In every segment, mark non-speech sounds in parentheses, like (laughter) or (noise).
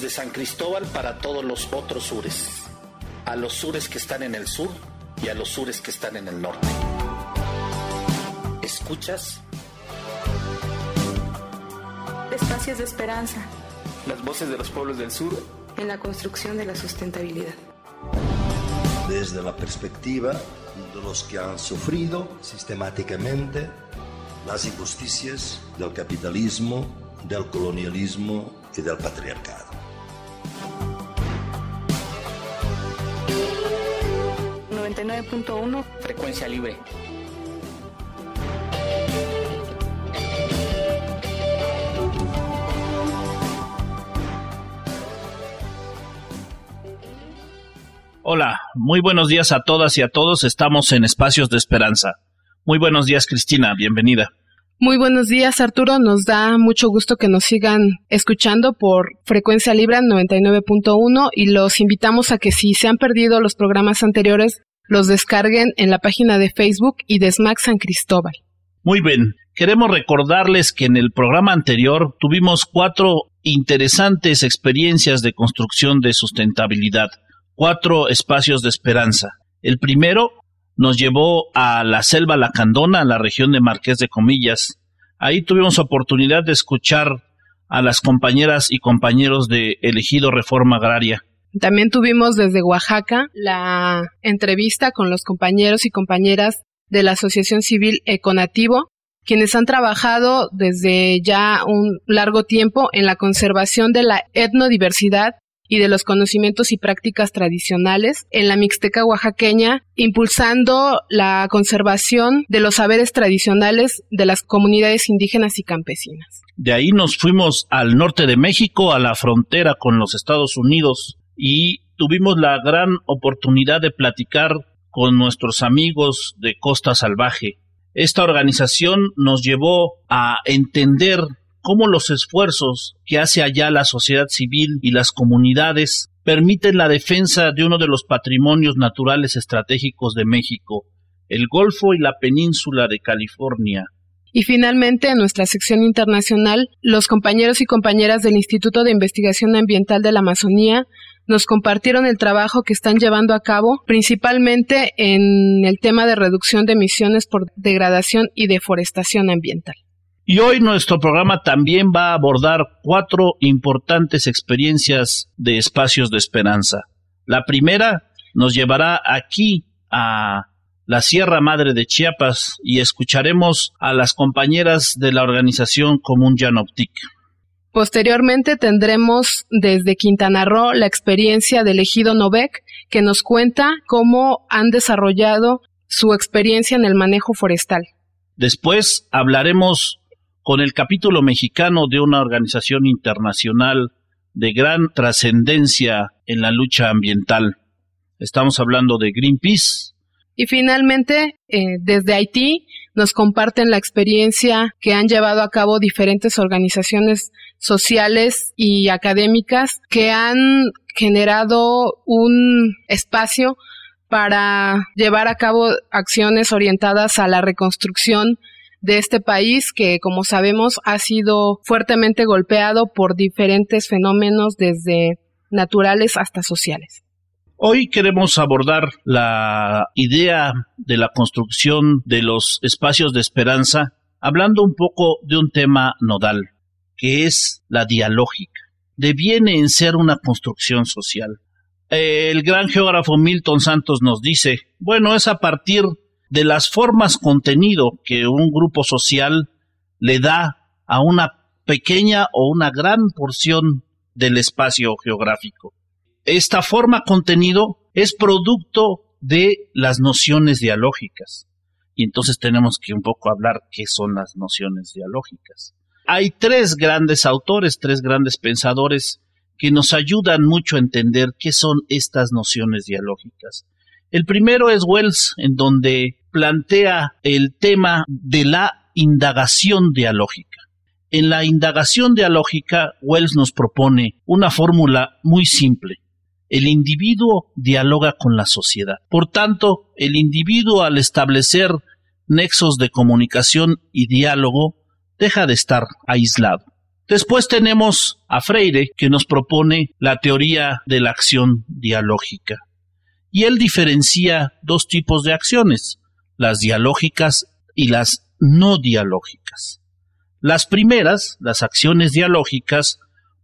desde San Cristóbal para todos los otros sures, a los sures que están en el sur y a los sures que están en el norte. ¿Escuchas? Espacios de esperanza. Las voces de los pueblos del sur. En la construcción de la sustentabilidad. Desde la perspectiva de los que han sufrido sistemáticamente las injusticias del capitalismo, del colonialismo y del patriarcado. ...99.1... Frecuencia libre. Hola, muy buenos días a todas y a todos. Estamos en Espacios de Esperanza. Muy buenos días, Cristina. Bienvenida. Muy buenos días, Arturo. Nos da mucho gusto que nos sigan escuchando por frecuencia Libra 99.1 y los invitamos a que si se han perdido los programas anteriores, los descarguen en la página de Facebook y de SMAC San Cristóbal. Muy bien. Queremos recordarles que en el programa anterior tuvimos cuatro interesantes experiencias de construcción de sustentabilidad, cuatro espacios de esperanza. El primero nos llevó a la selva lacandona, a la región de Marqués de Comillas. Ahí tuvimos oportunidad de escuchar a las compañeras y compañeros de Elegido Reforma Agraria. También tuvimos desde Oaxaca la entrevista con los compañeros y compañeras de la Asociación Civil Econativo, quienes han trabajado desde ya un largo tiempo en la conservación de la etnodiversidad y de los conocimientos y prácticas tradicionales en la Mixteca oaxaqueña, impulsando la conservación de los saberes tradicionales de las comunidades indígenas y campesinas. De ahí nos fuimos al norte de México, a la frontera con los Estados Unidos, y tuvimos la gran oportunidad de platicar con nuestros amigos de Costa Salvaje. Esta organización nos llevó a entender cómo los esfuerzos que hace allá la sociedad civil y las comunidades permiten la defensa de uno de los patrimonios naturales estratégicos de México, el Golfo y la península de California. Y finalmente, en nuestra sección internacional, los compañeros y compañeras del Instituto de Investigación Ambiental de la Amazonía nos compartieron el trabajo que están llevando a cabo, principalmente en el tema de reducción de emisiones por degradación y deforestación ambiental. Y hoy nuestro programa también va a abordar cuatro importantes experiencias de espacios de esperanza. La primera nos llevará aquí a la Sierra Madre de Chiapas y escucharemos a las compañeras de la organización Común Yanoptic. Posteriormente tendremos desde Quintana Roo la experiencia del ejido Novec que nos cuenta cómo han desarrollado su experiencia en el manejo forestal. Después hablaremos con el capítulo mexicano de una organización internacional de gran trascendencia en la lucha ambiental. Estamos hablando de Greenpeace. Y finalmente, eh, desde Haití nos comparten la experiencia que han llevado a cabo diferentes organizaciones sociales y académicas que han generado un espacio para llevar a cabo acciones orientadas a la reconstrucción de este país que, como sabemos, ha sido fuertemente golpeado por diferentes fenómenos desde naturales hasta sociales. Hoy queremos abordar la idea de la construcción de los espacios de esperanza hablando un poco de un tema nodal, que es la dialógica. Deviene en ser una construcción social. El gran geógrafo Milton Santos nos dice, bueno, es a partir de las formas contenido que un grupo social le da a una pequeña o una gran porción del espacio geográfico. Esta forma contenido es producto de las nociones dialógicas. Y entonces tenemos que un poco hablar qué son las nociones dialógicas. Hay tres grandes autores, tres grandes pensadores que nos ayudan mucho a entender qué son estas nociones dialógicas. El primero es Wells, en donde plantea el tema de la indagación dialógica. En la indagación dialógica, Wells nos propone una fórmula muy simple. El individuo dialoga con la sociedad. Por tanto, el individuo al establecer nexos de comunicación y diálogo deja de estar aislado. Después tenemos a Freire, que nos propone la teoría de la acción dialógica. Y él diferencia dos tipos de acciones, las dialógicas y las no dialógicas. Las primeras, las acciones dialógicas,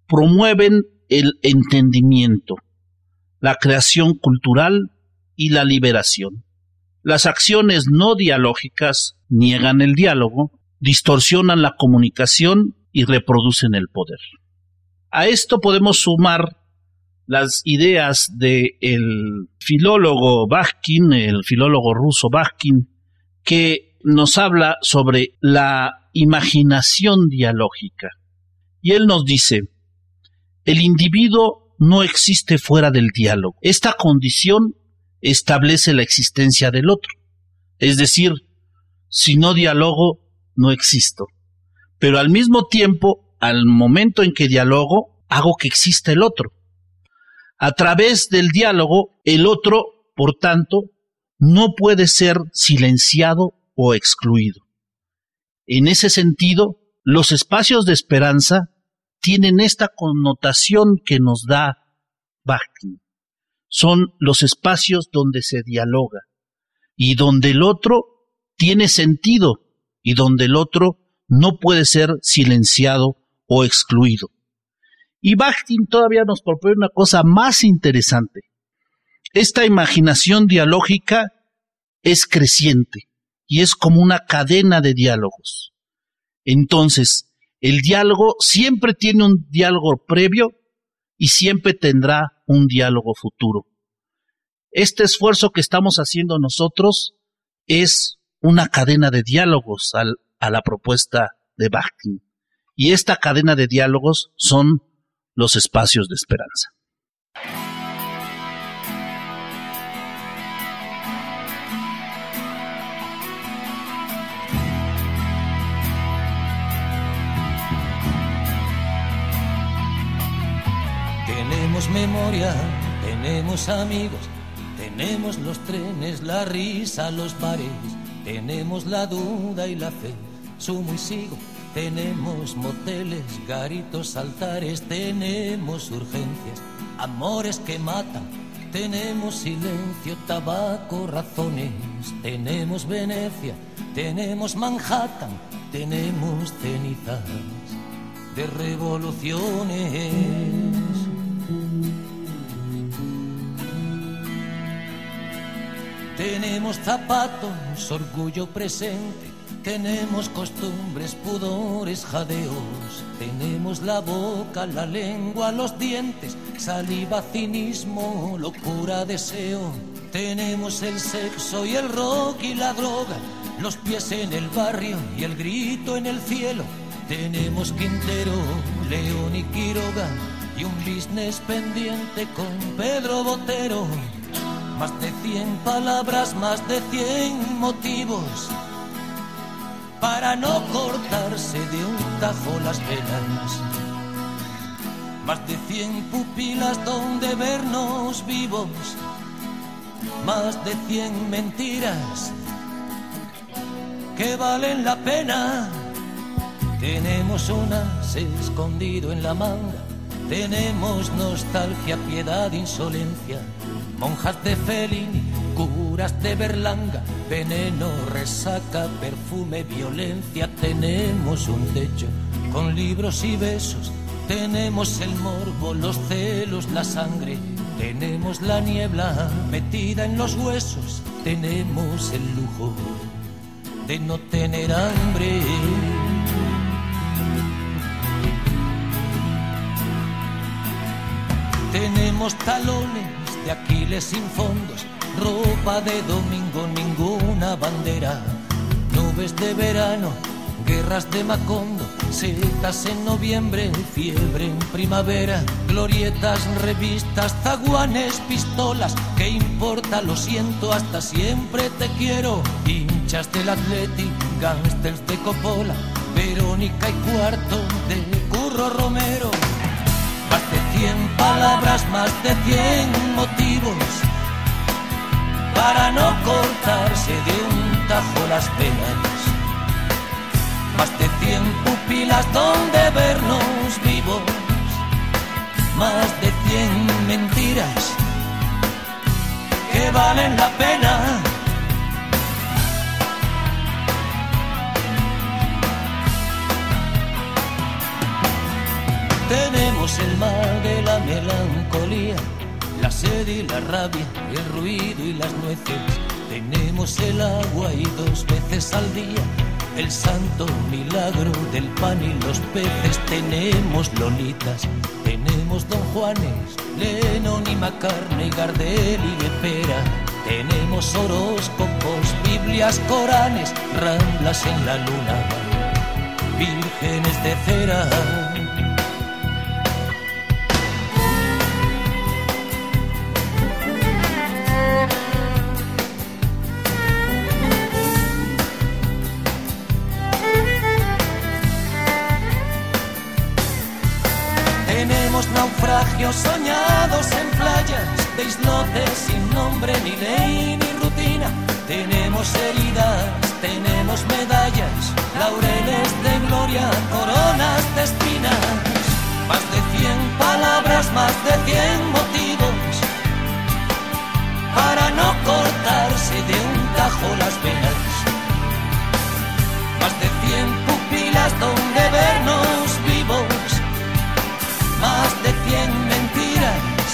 promueven el entendimiento, la creación cultural y la liberación. Las acciones no dialógicas niegan el diálogo, distorsionan la comunicación y reproducen el poder. A esto podemos sumar las ideas del filólogo Bakhtin, el filólogo ruso Bakhtin, que nos habla sobre la imaginación dialógica. Y él nos dice, el individuo no existe fuera del diálogo. Esta condición establece la existencia del otro. Es decir, si no dialogo, no existo. Pero al mismo tiempo, al momento en que dialogo, hago que exista el otro. A través del diálogo, el otro, por tanto, no puede ser silenciado o excluido. En ese sentido, los espacios de esperanza tienen esta connotación que nos da Bakhtin. Son los espacios donde se dialoga y donde el otro tiene sentido y donde el otro no puede ser silenciado o excluido. Y Bakhtin todavía nos propone una cosa más interesante. Esta imaginación dialógica es creciente y es como una cadena de diálogos. Entonces, el diálogo siempre tiene un diálogo previo y siempre tendrá un diálogo futuro. Este esfuerzo que estamos haciendo nosotros es una cadena de diálogos a la propuesta de Bakhtin. Y esta cadena de diálogos son los espacios de esperanza. Memoria, tenemos amigos, tenemos los trenes, la risa, los bares, tenemos la duda y la fe, sumo y sigo. Tenemos moteles, garitos, altares, tenemos urgencias, amores que matan, tenemos silencio, tabaco, razones, tenemos Venecia, tenemos Manhattan, tenemos cenizas de revoluciones. Tenemos zapatos, orgullo presente tenemos costumbres, pudores, jadeos. Tenemos la boca, la lengua, los dientes, saliva, cinismo, locura, deseo. Tenemos el sexo y el rock y la droga, los pies en el barrio y el grito en el cielo. Tenemos Quintero, León y Quiroga y un business pendiente con Pedro Botero. Más de cien palabras, más de cien motivos para no cortarse de un tajo las venas. Más de cien pupilas donde vernos vivos, más de cien mentiras que valen la pena. Tenemos unas escondido en la manga, tenemos nostalgia, piedad, insolencia, monjas de Fellini curas de Berlanga, veneno, resaca, perfume, violencia. Tenemos un techo con libros y besos. Tenemos el morbo, los celos, la sangre. Tenemos la niebla metida en los huesos. Tenemos el lujo de no tener hambre. Tenemos talones de Aquiles sin fondos ropa de domingo, ninguna bandera, nubes de verano, guerras de Macondo, setas en noviembre, fiebre en primavera, glorietas, revistas, zaguanes, pistolas, ¿qué importa? Lo siento, hasta siempre te quiero, hinchas del Athletic, gangsters de Coppola, Verónica y cuarto de Curro Romero. Cien palabras, más de cien motivos para no cortarse de un tajo las penas. Más de cien pupilas donde vernos más de cien mentiras que valen la pena. Tenemos el mal de la melancolía, la sed y la rabia, el ruido y las nueces. Tenemos el agua y dos veces al día el santo milagro del pan y los peces. Tenemos lolitas, tenemos don Juanes, Lennon y Macarne, Gardel y Pera. Tenemos horóscopos, Biblias, Coranes, ramblas en la luna, vírgenes de cera. Naufragios soñados en playas de islotes sin nombre ni ley ni rutina. Tenemos heridas, tenemos medallas, laureles de gloria, coronas de espinas. Más de cien palabras, más de cien motivos para no cortarse de un tajo las venas. Más de cien pupilas donde vernos vivos más de cien mentiras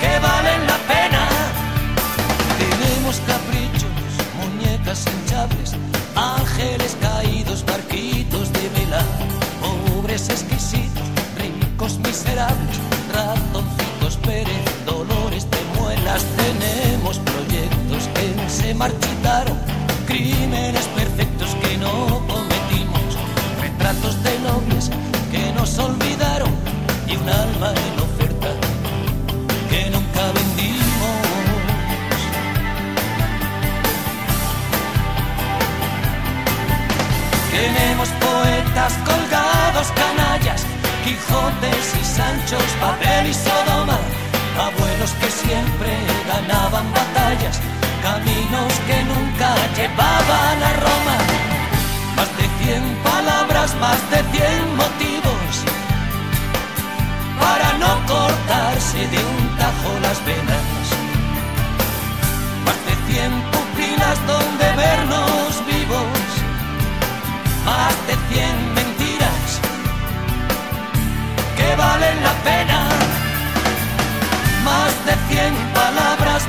que valen la pena. Tenemos caprichos, muñecas hinchables, ángeles caídos, barquitos de vela, pobres exquisitos, ricos miserables, ratoncitos Pérez, dolores de muelas. Tenemos proyectos que se marchitaron, colgados, canallas, Quijotes y Sanchos, papel y Sodoma, abuelos que siempre ganaban batallas, caminos que nunca llevaban a Roma. Más de cien palabras, más de cien motivos para no cortarse de un tajo las venas. Más de cien pupilas donde vernos vivos, más de cien valen la pena. Más de cien palabras,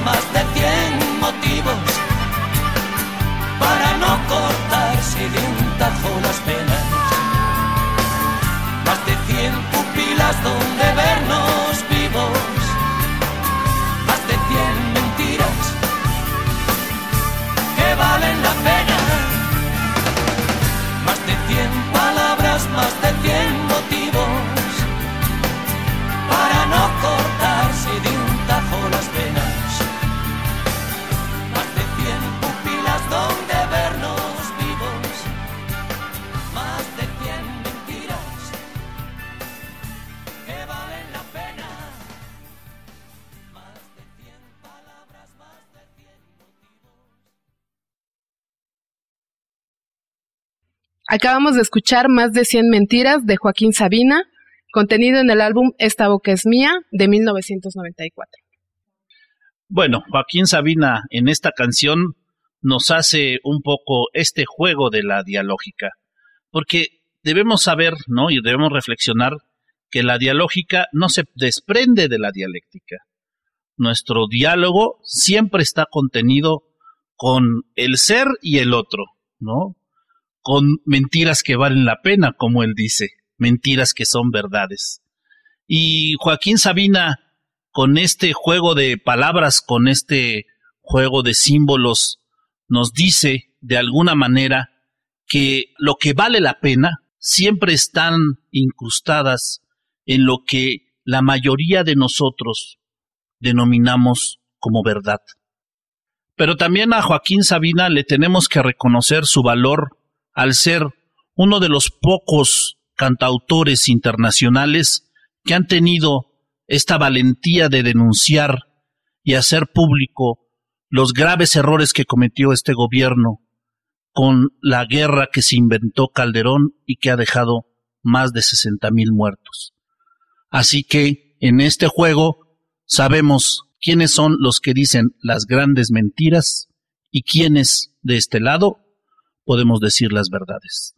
Acabamos de escuchar Más de 100 mentiras de Joaquín Sabina, contenido en el álbum Esta boca es mía de 1994. Bueno, Joaquín Sabina en esta canción nos hace un poco este juego de la dialógica, porque debemos saber, ¿no? Y debemos reflexionar que la dialógica no se desprende de la dialéctica. Nuestro diálogo siempre está contenido con el ser y el otro, ¿no? Con mentiras que valen la pena, como él dice, mentiras que son verdades. Y Joaquín Sabina, con este juego de palabras, con este juego de símbolos, nos dice de alguna manera que lo que vale la pena siempre están incrustadas en lo que la mayoría de nosotros denominamos como verdad. Pero también a Joaquín Sabina le tenemos que reconocer su valor al ser uno de los pocos cantautores internacionales que han tenido esta valentía de denunciar y hacer público los graves errores que cometió este gobierno con la guerra que se inventó Calderón y que ha dejado más de 60 mil muertos. Así que en este juego sabemos quiénes son los que dicen las grandes mentiras y quiénes de este lado podemos decir las verdades.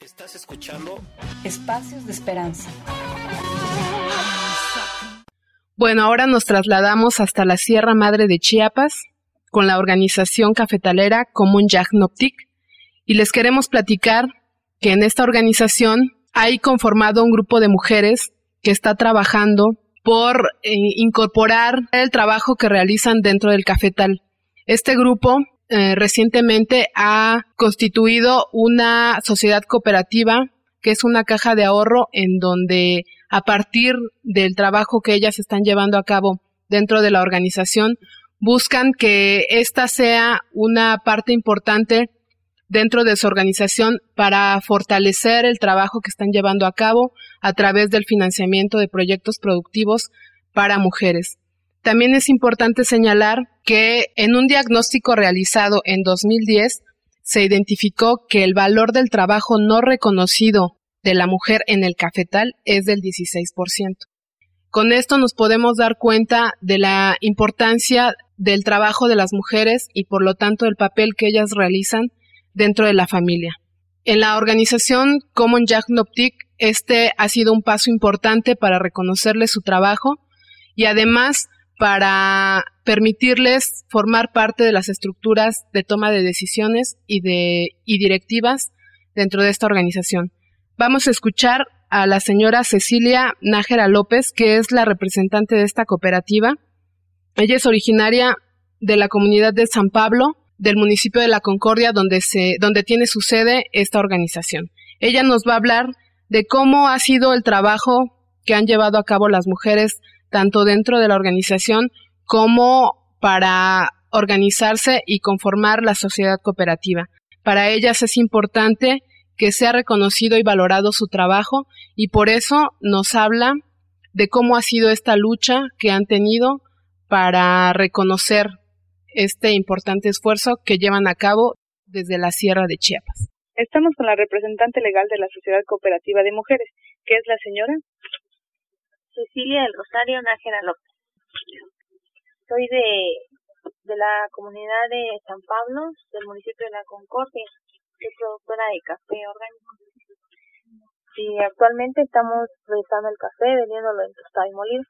¿Estás escuchando? Espacios de Esperanza. Bueno, ahora nos trasladamos hasta la Sierra Madre de Chiapas con la organización cafetalera Común Yagnoptic y les queremos platicar que en esta organización hay conformado un grupo de mujeres que está trabajando por eh, incorporar el trabajo que realizan dentro del cafetal. Este grupo eh, recientemente ha constituido una sociedad cooperativa que es una caja de ahorro en donde a partir del trabajo que ellas están llevando a cabo dentro de la organización buscan que esta sea una parte importante dentro de su organización para fortalecer el trabajo que están llevando a cabo a través del financiamiento de proyectos productivos para mujeres. También es importante señalar que en un diagnóstico realizado en 2010 se identificó que el valor del trabajo no reconocido de la mujer en el cafetal es del 16%. Con esto nos podemos dar cuenta de la importancia del trabajo de las mujeres y por lo tanto del papel que ellas realizan dentro de la familia. En la organización Common Optic, este ha sido un paso importante para reconocerle su trabajo y además para permitirles formar parte de las estructuras de toma de decisiones y, de, y directivas dentro de esta organización. Vamos a escuchar a la señora Cecilia Nájera López, que es la representante de esta cooperativa. Ella es originaria de la comunidad de San Pablo, del municipio de La Concordia, donde, se, donde tiene su sede esta organización. Ella nos va a hablar de cómo ha sido el trabajo que han llevado a cabo las mujeres, tanto dentro de la organización como para organizarse y conformar la sociedad cooperativa. Para ellas es importante que sea reconocido y valorado su trabajo y por eso nos habla de cómo ha sido esta lucha que han tenido para reconocer este importante esfuerzo que llevan a cabo desde la Sierra de Chiapas. Estamos con la representante legal de la Sociedad Cooperativa de Mujeres, que es la señora Cecilia del Rosario Nájera López. Soy de, de la comunidad de San Pablo, del municipio de La Concordia. Soy productora de café orgánico. Y actualmente estamos realizando el café, vendiéndolo en tostado y molido.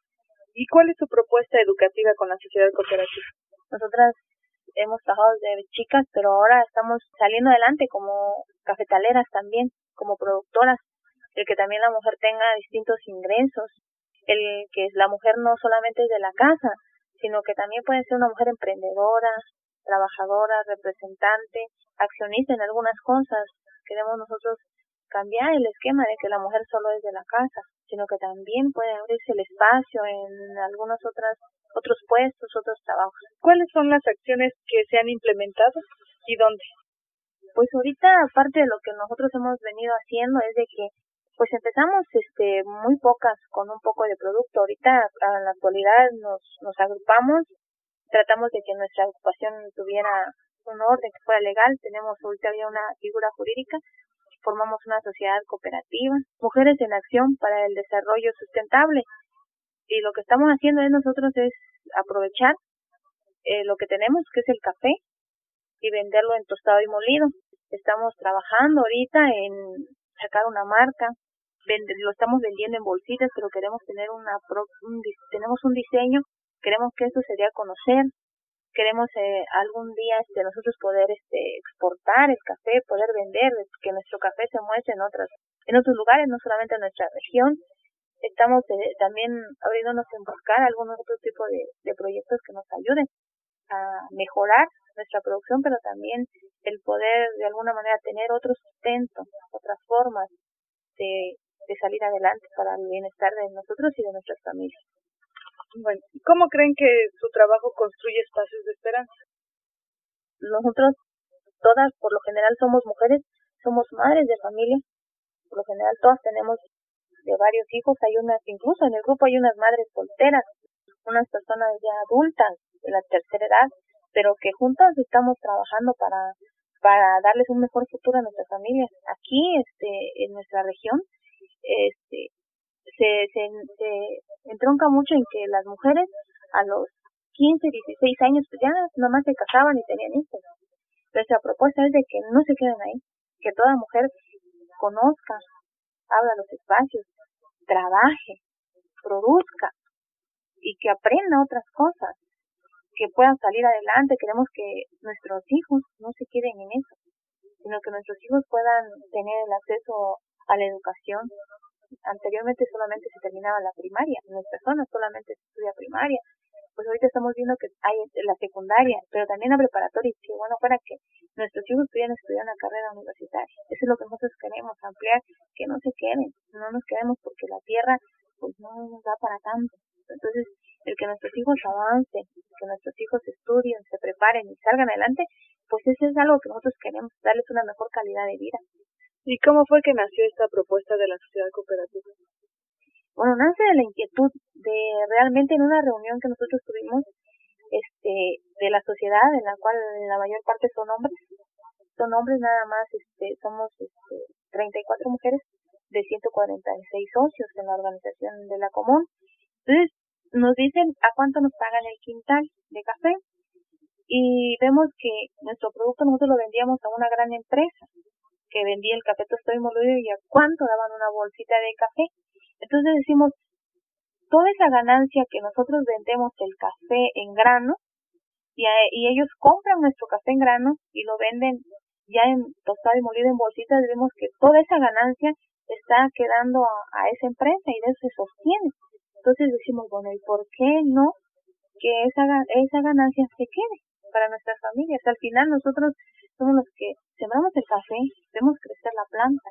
¿Y cuál es su propuesta educativa con la sociedad cooperativa? Nosotras hemos trabajado desde chicas, pero ahora estamos saliendo adelante como cafetaleras también, como productoras, el que también la mujer tenga distintos ingresos, el que la mujer no solamente es de la casa, sino que también puede ser una mujer emprendedora, trabajadora, representante, accionista en algunas cosas. Queremos nosotros cambiar el esquema de que la mujer solo es de la casa, sino que también puede abrirse el espacio en algunas otras otros puestos, otros trabajos. ¿Cuáles son las acciones que se han implementado y dónde? Pues ahorita, aparte de lo que nosotros hemos venido haciendo, es de que pues empezamos este muy pocas con un poco de producto. Ahorita en la actualidad nos, nos agrupamos, tratamos de que nuestra ocupación tuviera un orden que fuera legal, tenemos ahorita ya una figura jurídica, formamos una sociedad cooperativa, Mujeres en Acción para el Desarrollo Sustentable, y lo que estamos haciendo es nosotros es aprovechar eh, lo que tenemos, que es el café, y venderlo en tostado y molido. Estamos trabajando ahorita en sacar una marca, lo estamos vendiendo en bolsitas, pero queremos tener una un, tenemos un diseño, queremos que esto se dé a conocer, queremos eh, algún día este nosotros poder este exportar el café, poder vender, que nuestro café se muestre en otras en otros lugares, no solamente en nuestra región, estamos eh, también abriéndonos en buscar algunos otros tipos de, de proyectos que nos ayuden a mejorar nuestra producción, pero también el poder de alguna manera tener otro sustento, otras formas de, de salir adelante para el bienestar de nosotros y de nuestras familias. Bueno, ¿cómo creen que su trabajo construye espacios de esperanza? Nosotros todas, por lo general, somos mujeres, somos madres de familia, por lo general todas tenemos de varios hijos, hay unas, incluso en el grupo hay unas madres solteras, unas personas ya adultas de la tercera edad, pero que juntas estamos trabajando para para darles un mejor futuro a nuestras familias. Aquí, este, en nuestra región, este, se, se, se entronca mucho en que las mujeres a los 15, 16 años pues ya nomás se casaban y tenían hijos. Nuestra propuesta es de que no se queden ahí, que toda mujer conozca, abra los espacios, trabaje, produzca y que aprenda otras cosas, que puedan salir adelante. Queremos que nuestros hijos no se queden en eso, sino que nuestros hijos puedan tener el acceso a la educación. Anteriormente solamente se terminaba la primaria, en nuestra zona solamente se estudia primaria, pues ahorita estamos viendo que hay la secundaria, pero también la preparatoria, y que bueno para que nuestros hijos pudieran estudiar una carrera universitaria. Eso es lo que nosotros queremos, ampliar, que no se queden, no nos quedemos porque la tierra pues no nos da para tanto. Entonces, el que nuestros hijos avancen, que nuestros hijos estudien, se preparen y salgan adelante, pues eso es algo que nosotros queremos, darles una mejor calidad de vida. ¿Y cómo fue que nació esta propuesta de la sociedad cooperativa? Bueno, nace de la inquietud de realmente en una reunión que nosotros tuvimos este de la sociedad en la cual la mayor parte son hombres. Son hombres nada más este somos este 34 mujeres de 146 socios en la organización de la común. Entonces nos dicen a cuánto nos pagan el quintal de café y vemos que nuestro producto nosotros lo vendíamos a una gran empresa que vendía el café tostado y molido y a cuánto daban una bolsita de café entonces decimos, toda esa ganancia que nosotros vendemos el café en grano y, y ellos compran nuestro café en grano y lo venden ya en tostado y molido en bolsitas, vemos que toda esa ganancia está quedando a, esa empresa y de eso se sostiene. Entonces decimos, bueno, ¿y por qué no que esa, esa ganancia se quede para nuestras familias? Al final nosotros somos los que sembramos el café, vemos crecer la planta,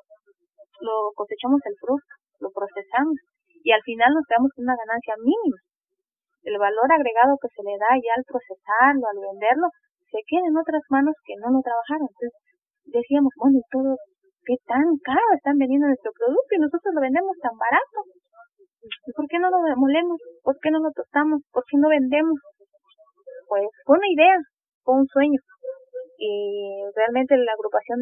lo cosechamos el fruto, lo procesamos y al final nos quedamos con una ganancia mínima. El valor agregado que se le da ya al procesarlo, al venderlo, se queda en otras manos que no lo trabajaron. Entonces decíamos, bueno, ¿y todo qué tan caro están vendiendo nuestro producto y nosotros lo vendemos tan barato? ¿Y por qué no lo molemos? ¿Por qué no lo tostamos? ¿Por qué no vendemos? Pues fue una idea, fue un sueño. Y realmente la agrupación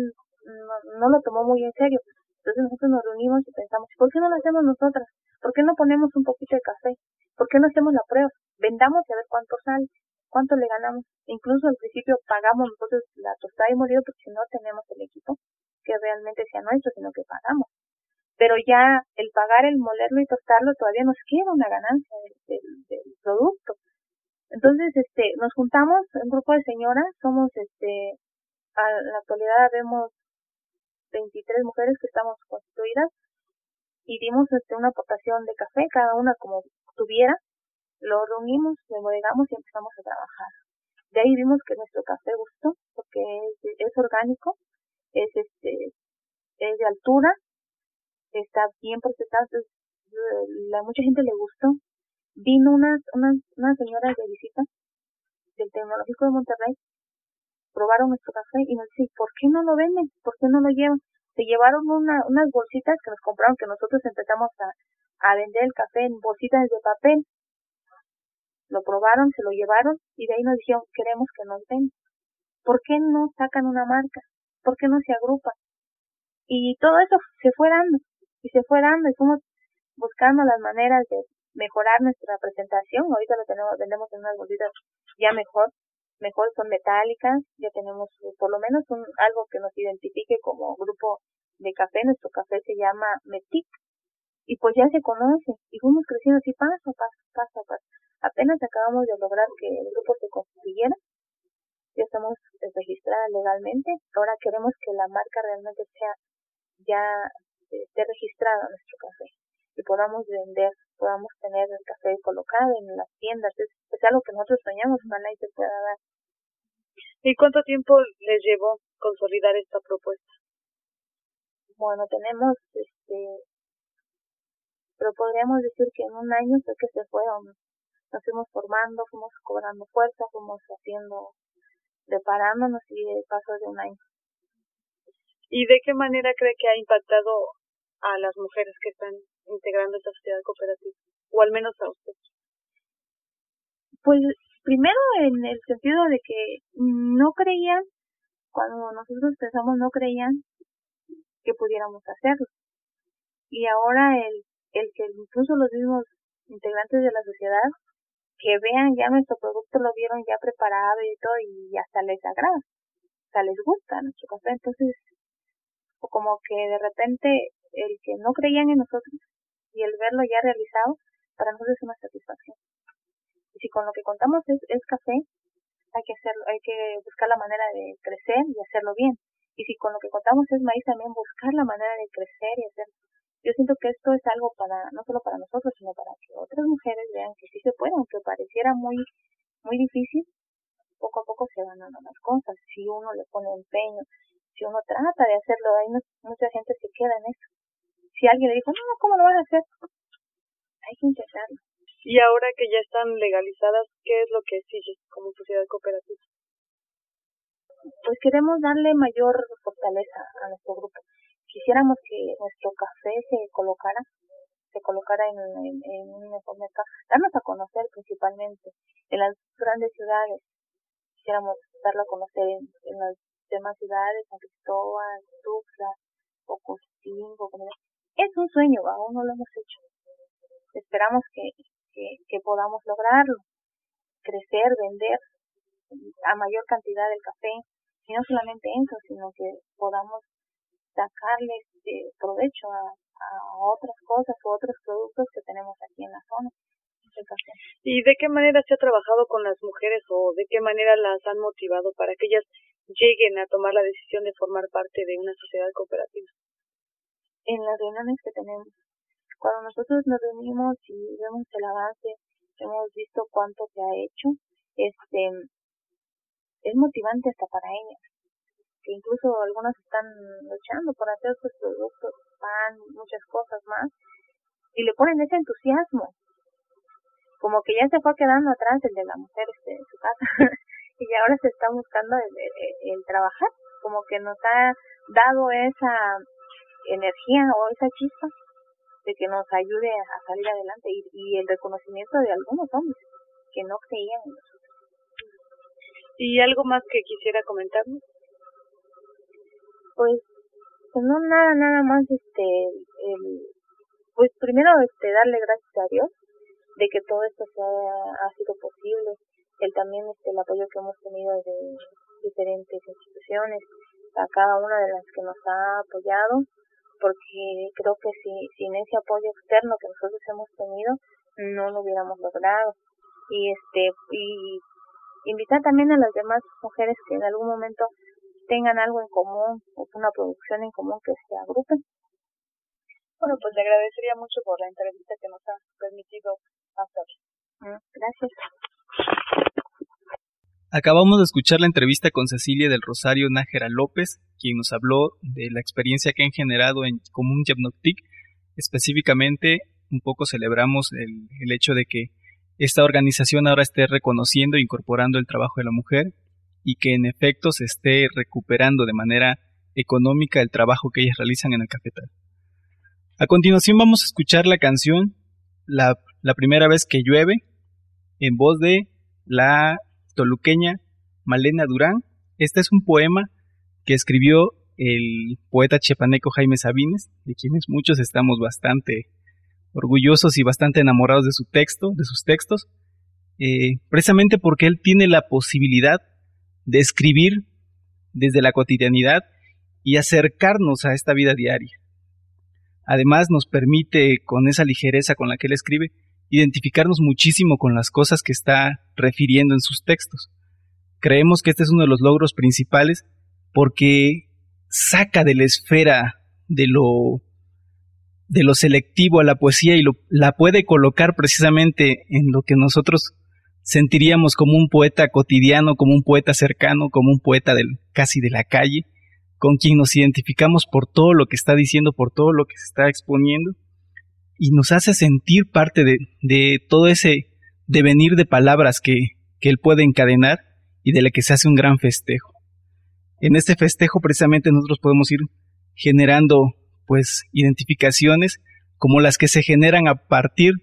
no, lo tomó muy en serio. Entonces nosotros nos reunimos y pensamos, ¿por qué no lo hacemos nosotras? ¿Por qué no ponemos un poquito de café? ¿Por qué no hacemos la prueba? Vendamos y a ver cuánto sale, cuánto le ganamos. Incluso al principio pagamos nosotros la tostada y molido porque no tenemos el equipo que realmente sea nuestro, sino que pagamos. Pero ya el pagar, el molerlo y tostarlo todavía nos queda una ganancia del, del producto. Entonces, este, nos juntamos, un grupo de señoras, somos, este, a la actualidad vemos 23 mujeres que estamos constituidas y dimos este, una aportación de café, cada una como tuviera, lo reunimos, lo bodegamos y empezamos a trabajar. De ahí vimos que nuestro café gustó porque es, es orgánico, es este es de altura, está bien procesado, entonces la mucha gente le gustó. Vino unas unas unas señoras de visita del Tecnológico de Monterrey probaron nuestro café y nos dicen, ¿por qué no lo venden? ¿Por qué no lo llevan? Se llevaron una, unas bolsitas que nos compraron, que nosotros empezamos a, a vender el café en bolsitas de papel. Lo probaron, se lo llevaron y de ahí nos dijeron, queremos que nos den. ¿Por qué no sacan una marca? ¿Por qué no se agrupan? Y todo eso se fue dando, y se fue dando, y fuimos buscando las maneras de mejorar nuestra presentación. Ahorita lo tenemos, vendemos en unas bolsitas ya mejor, mejor son metálicas, ya tenemos por lo menos un, algo que nos identifique como grupo de café, nuestro café se llama Metic, y pues ya se conoce, y fuimos creciendo así paso a paso, paso a paso. Apenas acabamos de lograr que el grupo se constituyera, ya estamos registradas legalmente, ahora queremos que la marca realmente sea ya esté registrada nuestro café y podamos vender, podamos tener el café colocado en las tiendas. Es, algo que nosotros soñamos, ojalá y se pueda dar. ¿Y cuánto tiempo les llevó consolidar esta propuesta? Bueno, tenemos, este, pero podríamos decir que en un año fue que se fueron, nos fuimos formando, fuimos cobrando fuerza, fuimos haciendo, preparándonos y el paso de un año. ¿Y de qué manera cree que ha impactado a las mujeres que están integrando esta sociedad cooperativa, o al menos a usted? Pues primero en el sentido de que no creían, cuando nosotros pensamos no creían que pudiéramos hacerlo. Y ahora el, el que incluso los mismos integrantes de la sociedad que vean ya nuestro producto lo vieron ya preparado y todo y hasta les agrada, sea, les gusta nuestro café, entonces o como que de repente el que no creían en nosotros y el verlo ya realizado, para nosotros es una satisfacción. Y si con lo que contamos es, es café, hay que hacerlo, hay que buscar la manera de crecer y hacerlo bien. Y si con lo que contamos es maíz, también buscar la manera de crecer y hacerlo. Yo siento que esto es algo para, no solo para nosotros, sino para que otras mujeres vean que sí se puede, aunque pareciera muy, muy difícil, poco a poco se van dando las cosas. Si uno le pone empeño, si uno trata de hacerlo, hay mucha gente se queda en eso. Si alguien le dijo, no, ¿cómo lo vas a hacer? Hay que intentarlo. Y ahora que ya están legalizadas, ¿qué es lo que sigue como sociedad cooperativa? Pues queremos darle mayor fortaleza a nuestro grupo quisiéramos que nuestro café se colocara se colocara en, en, en un mejor mercado, darnos a conocer principalmente en las grandes ciudades, quisiéramos darlo a conocer en, las demás ciudades, San Cristóbal, Tuxtla, Ocostingo, es un sueño, aún no lo hemos hecho. Esperamos que, que, que podamos lograrlo, crecer, vender a mayor cantidad del café, y no solamente eso, sino que podamos sacarle este provecho a, a otras cosas o otros productos que tenemos aquí en la zona. ¿Y de qué manera se ha trabajado con las mujeres o de qué manera las han motivado para que ellas lleguen a tomar la decisión de formar parte de una sociedad cooperativa? En las reuniones que tenemos, cuando nosotros nos reunimos y vemos el avance, hemos visto cuánto se ha hecho, este es motivante hasta para ellas. Que incluso algunas están luchando por hacer sus productos, pan, muchas cosas más, y le ponen ese entusiasmo, como que ya se fue quedando atrás el de la mujer este, en su casa, (laughs) y ahora se está buscando el, trabajar, como que nos ha dado esa energía o esa chispa de que nos ayude a salir adelante y, y el reconocimiento de algunos hombres que no creían en nosotros. ¿Y algo más que quisiera comentarnos? pues, pues no nada nada más este el, pues primero este darle gracias a Dios de que todo esto se ha, sido posible el también este el apoyo que hemos tenido de diferentes instituciones a cada una de las que nos ha apoyado porque creo que si sin ese apoyo externo que nosotros hemos tenido no lo hubiéramos logrado y este y invitar también a las demás mujeres que en algún momento tengan algo en común o una producción en común que se agrupen. Bueno, pues le agradecería mucho por la entrevista que nos ha permitido hacer. Mm, gracias. Acabamos de escuchar la entrevista con Cecilia del Rosario Nájera López, quien nos habló de la experiencia que han generado en Común Yabnoctic. Específicamente, un poco celebramos el, hecho de que esta organización ahora esté reconociendo e incorporando el trabajo de la mujer y que en efecto se esté recuperando de manera económica el trabajo que ellas realizan en el cafetal. A continuación vamos a escuchar la canción la primera vez que llueve en voz de la toluqueña Malena Durán. Este es un poema que escribió el poeta chepaneco Jaime Sabines, de quienes muchos estamos bastante orgullosos y bastante enamorados de su texto, de sus textos, eh, precisamente porque él tiene la posibilidad de escribir desde la cotidianidad y acercarnos a esta vida diaria. Además nos permite, con esa ligereza con la que él escribe, identificarnos muchísimo con las cosas que está refiriendo en sus textos. Creemos que este es uno de los logros principales porque saca de la esfera de lo de lo selectivo a la poesía y lo, la puede colocar precisamente en lo que nosotros sentiríamos como un poeta cotidiano, como un poeta cercano, como un poeta del, casi de la calle, con quien nos identificamos por todo lo que está diciendo, por todo lo que se está exponiendo, y nos hace sentir parte de, de todo ese devenir de palabras que, que él puede encadenar y de la que se hace un gran festejo. En este festejo precisamente nosotros podemos ir generando pues identificaciones como las que se generan a partir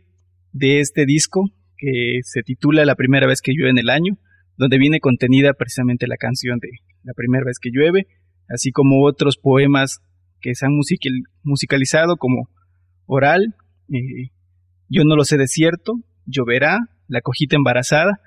de este disco que se titula La primera vez que llueve en el año, donde viene contenida precisamente la canción de La primera vez que llueve, así como otros poemas que se han musicalizado como Oral eh, yo no lo sé de cierto, lloverá, la cojita embarazada.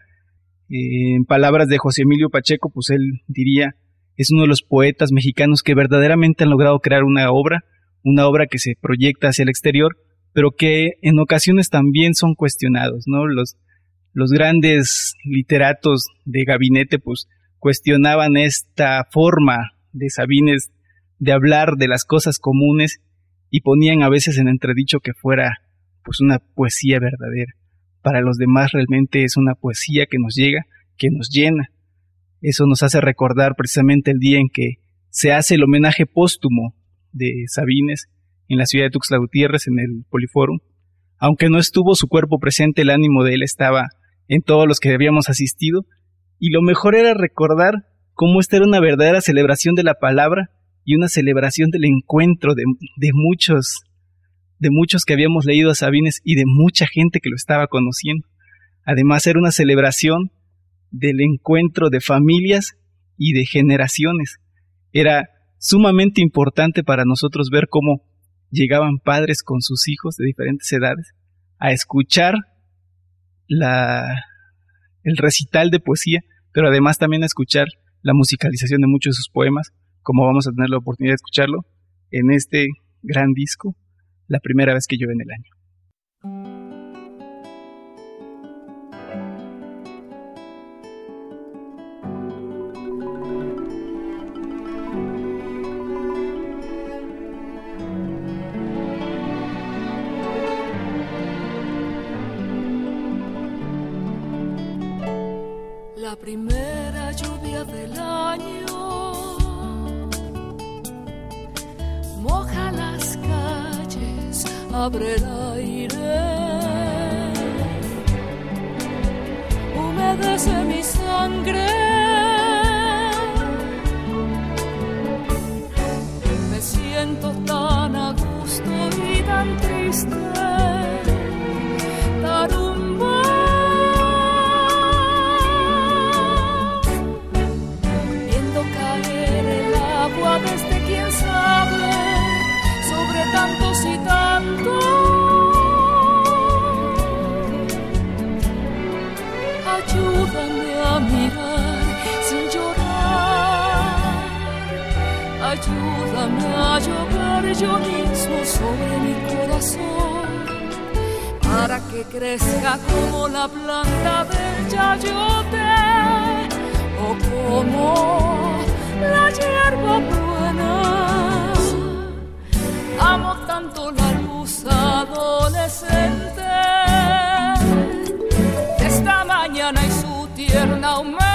Eh, en palabras de José Emilio Pacheco, pues él diría, es uno de los poetas mexicanos que verdaderamente han logrado crear una obra, una obra que se proyecta hacia el exterior, pero que en ocasiones también son cuestionados, ¿no? Los, los grandes literatos de gabinete, pues, cuestionaban esta forma de Sabines de hablar de las cosas comunes y ponían a veces en entredicho que fuera pues una poesía verdadera. Para los demás realmente es una poesía que nos llega, que nos llena. Eso nos hace recordar precisamente el día en que se hace el homenaje póstumo de Sabines en la ciudad de Tuxtla Gutiérrez en el Poliforum. Aunque no estuvo su cuerpo presente, el ánimo de él estaba en todos los que habíamos asistido, y lo mejor era recordar cómo esta era una verdadera celebración de la palabra y una celebración del encuentro de, muchos, de muchos que habíamos leído a Sabines y de mucha gente que lo estaba conociendo. Además era una celebración del encuentro de familias y de generaciones. Era sumamente importante para nosotros ver cómo llegaban padres con sus hijos de diferentes edades a escuchar la, el recital de poesía, pero además también a escuchar la musicalización de muchos de sus poemas, como vamos a tener la oportunidad de escucharlo en este gran disco, la primera vez que llueve en el año. La primera lluvia del año abre el aire, humedece mi sangre. Me siento tan a gusto y tan triste. Ayúdame a llorar yo mismo sobre mi corazón. Para que crezca como la planta del yayote o como la hierba buena. Amo tanto la luz adolescente esta mañana y su tierna humedad.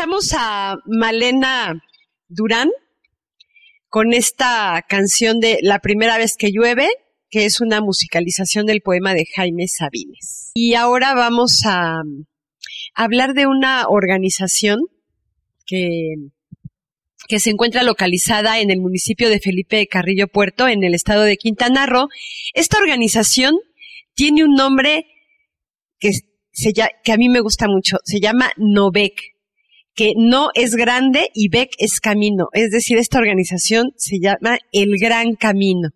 Escuchamos a Malena Durán con esta canción de La primera vez que llueve, que es una musicalización del poema de Jaime Sabines. Y ahora vamos a hablar de una organización que, que se encuentra localizada en el municipio de Felipe Carrillo Puerto, en el estado de Quintana Roo. Esta organización tiene un nombre que, se, que a mí me gusta mucho, se llama Novec, que no es grande y Bec es camino. Es decir, esta organización se llama El Gran Camino.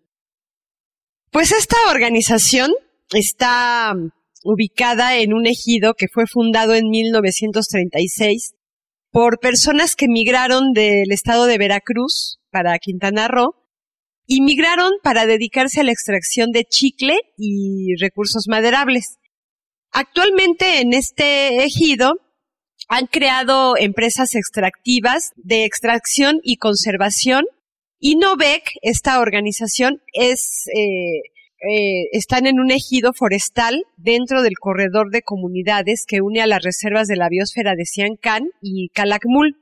Pues esta organización está ubicada en un ejido que fue fundado en 1936 por personas que migraron del estado de Veracruz para Quintana Roo y migraron para dedicarse a la extracción de chicle y recursos maderables. Actualmente en este ejido han creado empresas extractivas de extracción y conservación y Novec, esta organización, es eh, eh, están en un ejido forestal dentro del corredor de comunidades que une a las reservas de la biosfera de Siancán y Calakmul,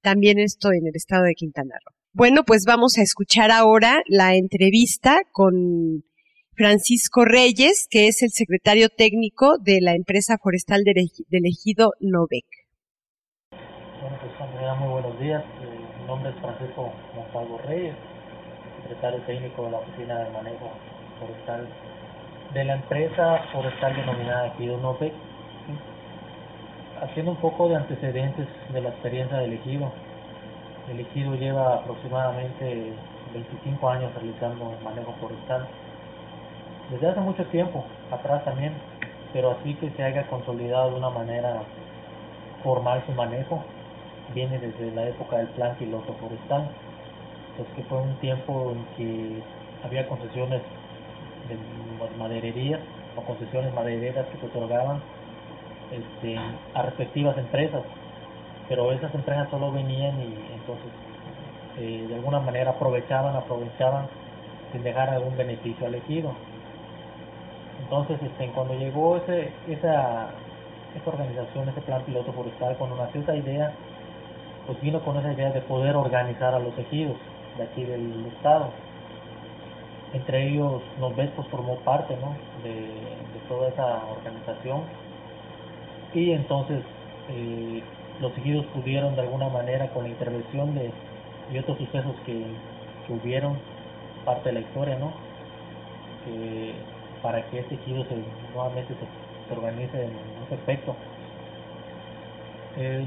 también esto en el estado de Quintana Roo. Bueno, pues vamos a escuchar ahora la entrevista con Francisco Reyes, que es el secretario técnico de la empresa forestal del ejido Novec. Bueno, pues muy buenos días. Eh, mi nombre es Francisco Montalvo Reyes, secretario técnico de la Oficina de Manejo forestal de la empresa forestal denominada Ejido Nopec, haciendo un poco de antecedentes de la experiencia del ejido. El ejido lleva aproximadamente 25 años realizando manejo forestal. Desde hace mucho tiempo, atrás también, pero así que se haya consolidado de una manera formal su manejo, viene desde la época del plan piloto forestal, pues que fue un tiempo en que había concesiones de madererías o concesiones madereras que se otorgaban este, a respectivas empresas, pero esas empresas solo venían y entonces eh, de alguna manera aprovechaban, aprovechaban sin dejar algún beneficio al ejido. Entonces, este, cuando llegó ese, esa, esa organización, ese plan piloto forestal, cuando nació esa idea, pues vino con esa idea de poder organizar a los ejidos de aquí del estado. Entre ellos Norvescos formó parte ¿no? de, toda esa organización. Y entonces eh, los ejidos pudieron de alguna manera con la intervención de y otros sucesos que, que hubieron parte de la historia no para que este ejido se, nuevamente se, organice en ese aspecto eh,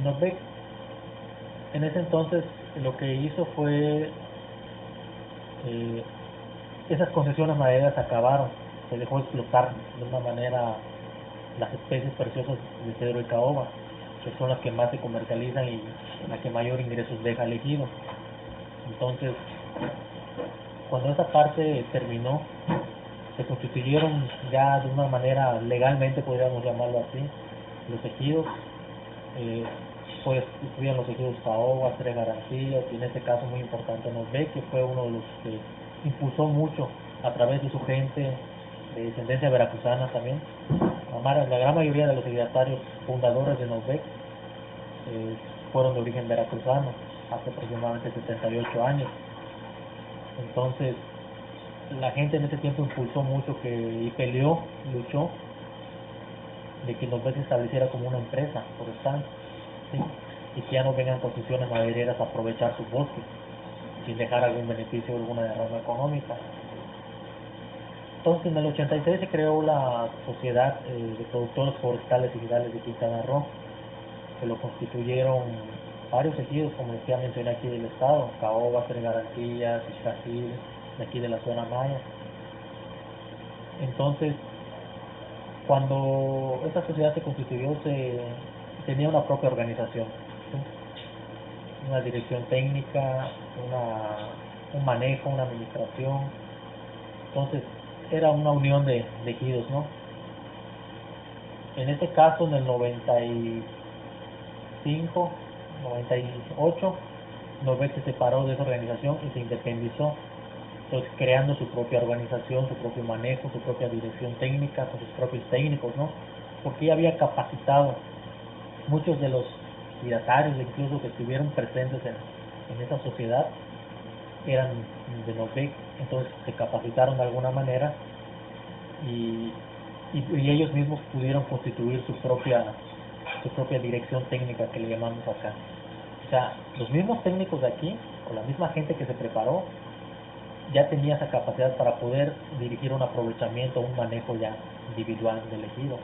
en ese entonces lo que hizo fue eh, esas concesiones madereras acabaron, se dejó explotar de una manera las especies preciosas de cedro y caoba, que son las que más se comercializan y las que mayor ingresos deja el ejido. Entonces, cuando esa parte terminó, se constituyeron ya de una manera legalmente, podríamos llamarlo así, los ejidos. Eh, pues estuvieron los ejidos caoba, tres garantías, y en este caso muy importante nos ve que fue uno de los que impulsó mucho a través de su gente de descendencia veracruzana también. La gran mayoría de los signatarios fundadores de Novec eh, fueron de origen veracruzano, hace aproximadamente 78 años. Entonces, la gente en ese tiempo impulsó mucho que, y peleó, luchó, de que Novec se estableciera como una empresa forestal, y que ya no vengan concesiones madereras a aprovechar sus bosques sin dejar algún beneficio o alguna derrama económica. Entonces en el 86 se creó la Sociedad eh, de Productores Forestales y Vidales de Quintana Roo, que lo constituyeron varios ejidos, como decía, mencioné aquí del estado, Caoba, Tres Garantías, de aquí de la zona Maya. Entonces, cuando esta sociedad se constituyó, se tenía una propia organización una dirección técnica, una, un manejo, una administración. Entonces, era una unión de, de ejidos, ¿no? En este caso, en el 95, 98, Norbeck se separó de esa organización y se independizó, entonces creando su propia organización, su propio manejo, su propia dirección técnica, con sus propios técnicos, ¿no? Porque ya había capacitado muchos de los incluso que estuvieron presentes en, en esa sociedad eran de Novec, entonces se capacitaron de alguna manera y, y, ellos mismos pudieron constituir su propia su propia dirección técnica que le llamamos acá. O sea, los mismos técnicos de aquí, o la misma gente que se preparó, ya tenía esa capacidad para poder dirigir un aprovechamiento, un manejo ya individual del ejido.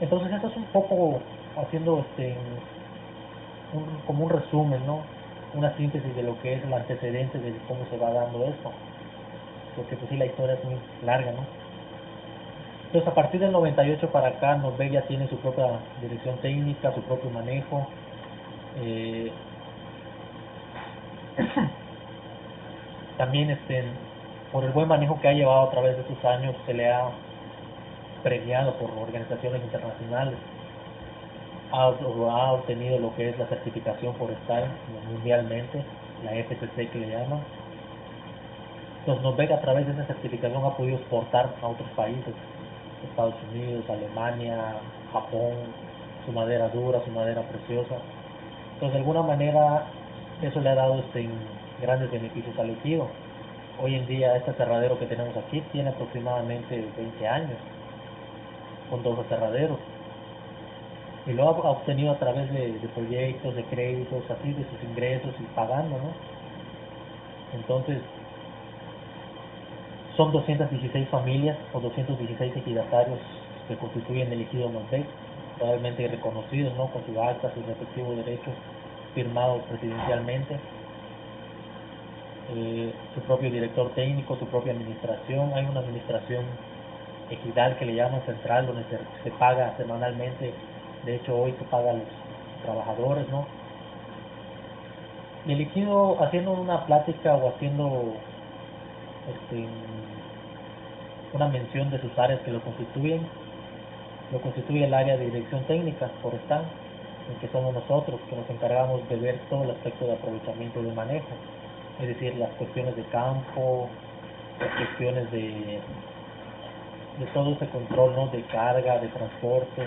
Entonces eso es un poco haciendo este un, como un resumen, ¿no? Una síntesis de lo que es el antecedente de cómo se va dando esto. Porque pues sí la historia es muy larga, ¿no? Entonces a partir del 98 para acá Norvegia tiene su propia dirección técnica, su propio manejo. Eh, también este, por el buen manejo que ha llevado a través de estos años se le ha premiado por organizaciones internacionales ha, ha obtenido lo que es la certificación forestal mundialmente la FCC que le llaman entonces Noruega a través de esa certificación ha podido exportar a otros países Estados Unidos, Alemania, Japón, su madera dura, su madera preciosa. Entonces, de alguna manera, eso le ha dado este, grandes beneficios al ejido. Hoy en día, este aserradero que tenemos aquí tiene aproximadamente 20 años, con dos aserraderos. Y lo ha obtenido a través de, de proyectos, de créditos, así, de sus ingresos y pagando, ¿no? Entonces, son 216 familias o 216 ejidatarios que constituyen el ejido Montec, probablemente reconocidos ¿no? con su acta, sus respectivos derechos firmados presidencialmente. Eh, su propio director técnico, su propia administración. Hay una administración ejidal que le llaman central, donde se, se paga semanalmente. De hecho, hoy se paga a los trabajadores, ¿no? Y el ejido haciendo una plática o haciendo este, una mención de sus áreas que lo constituyen. Lo constituye el área de dirección técnica forestal, en que somos nosotros que nos encargamos de ver todo el aspecto de aprovechamiento y de manejo, es decir, las cuestiones de campo, las cuestiones de, de todo ese control ¿no? de carga, de transporte.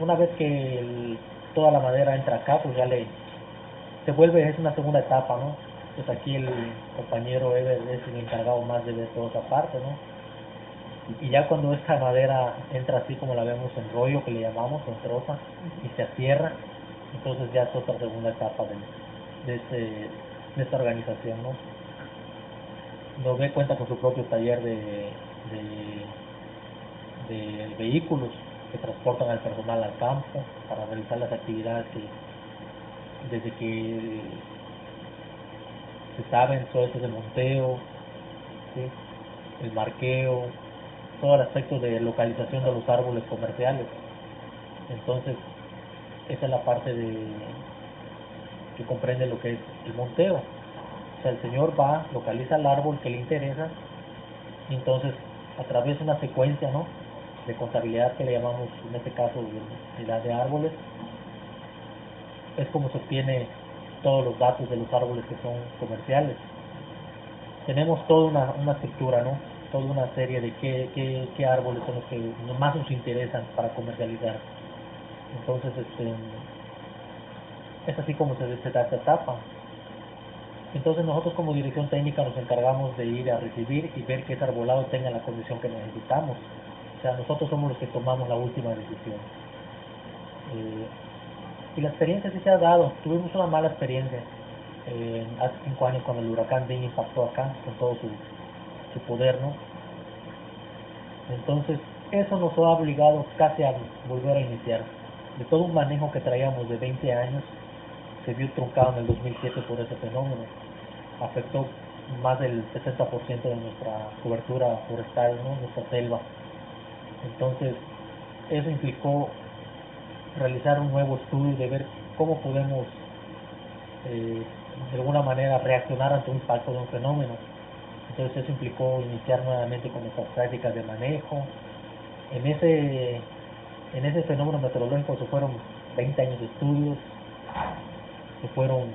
Una vez que toda la madera entra acá, pues ya le se vuelve, es una segunda etapa, ¿no? Pues aquí el compañero Ever es el encargado más de ver toda esa parte, ¿no? y ya cuando esta madera entra así como la vemos en rollo que le llamamos en troza y se cierra entonces ya es otra segunda etapa de, de, este, de esta organización no ve cuenta con su propio taller de, de, vehículos que transportan al personal al campo para realizar las actividades que desde que se saben todo eso de monteo el marqueo todo el aspecto de localización de los árboles comerciales. Entonces, esa es la parte de que comprende lo que es el monteo. O sea, el señor va, localiza el árbol que le interesa, y entonces a través de una secuencia ¿no? de contabilidad que le llamamos en este caso de de árboles, es como se obtiene todos los datos de los árboles que son comerciales. Tenemos toda una, una estructura, ¿no? toda una serie de qué, qué, qué árboles son los que más nos interesan para comercializar. Entonces, este, es así como se, se da esta etapa. Entonces nosotros como dirección técnica nos encargamos de ir a recibir y ver que ese arbolado tenga la condición que necesitamos. O sea, nosotros somos los que tomamos la última decisión. Eh, y la experiencia sí se ha dado. Tuvimos una mala experiencia eh, hace cinco años cuando el huracán Dean impactó acá con todo su su poder, ¿no? Entonces, eso nos ha obligado casi a volver a iniciar. De todo un manejo que traíamos de 20 años, se vio truncado en el 2007 por ese fenómeno. Afectó más del 60% de nuestra cobertura forestal, ¿no? nuestra selva. Entonces, eso implicó realizar un nuevo estudio de ver cómo podemos eh, de alguna manera reaccionar ante un impacto de un fenómeno entonces eso implicó iniciar nuevamente con nuestras prácticas de manejo. En ese, en ese fenómeno meteorológico se fueron 20 años de estudios, se fueron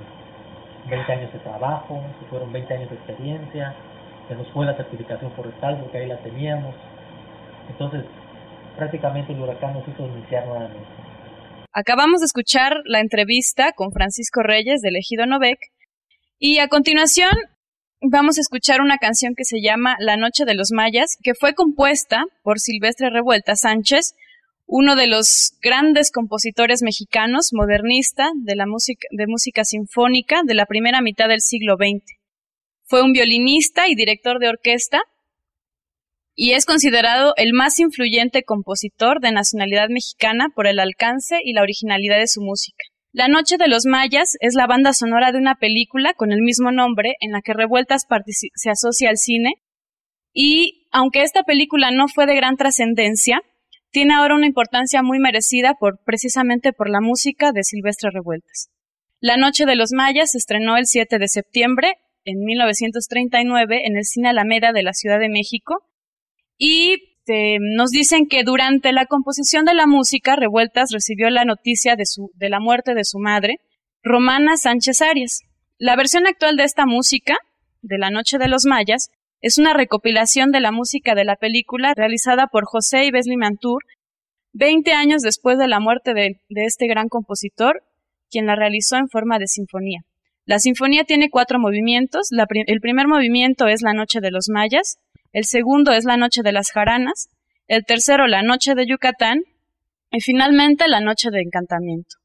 20 años de trabajo, se fueron 20 años de experiencia, se nos fue la certificación forestal porque ahí la teníamos. Entonces, prácticamente el huracán nos hizo iniciar nuevamente. Acabamos de escuchar la entrevista con Francisco Reyes del Ejido Novec Y a continuación vamos a escuchar una canción que se llama La Noche de los Mayas, que fue compuesta por Silvestre Revuelta Sánchez, uno de los grandes compositores mexicanos, modernista de la música, de música sinfónica de la primera mitad del siglo XX. Fue un violinista y director de orquesta y es considerado el más influyente compositor de nacionalidad mexicana por el alcance y la originalidad de su música. La Noche de los Mayas es la banda sonora de una película con el mismo nombre en la que Revueltas se asocia al cine y aunque esta película no fue de gran trascendencia, tiene ahora una importancia muy merecida por, precisamente por la música de Silvestre Revueltas. La Noche de los Mayas se estrenó el 7 de septiembre en 1939 en el Cine Alameda de la Ciudad de México y este, nos dicen que durante la composición de la música, Revueltas recibió la noticia de, de la muerte de su madre, Romana Sánchez Arias. La versión actual de esta música, de La Noche de los Mayas, es una recopilación de la música de la película realizada por José y Besley Mantur 20 años después de la muerte de, este gran compositor, quien la realizó en forma de sinfonía. La sinfonía tiene cuatro movimientos. el primer movimiento es La Noche de los Mayas, el segundo es la Noche de las Jaranas, el tercero la Noche de Yucatán y finalmente la Noche de Encantamiento.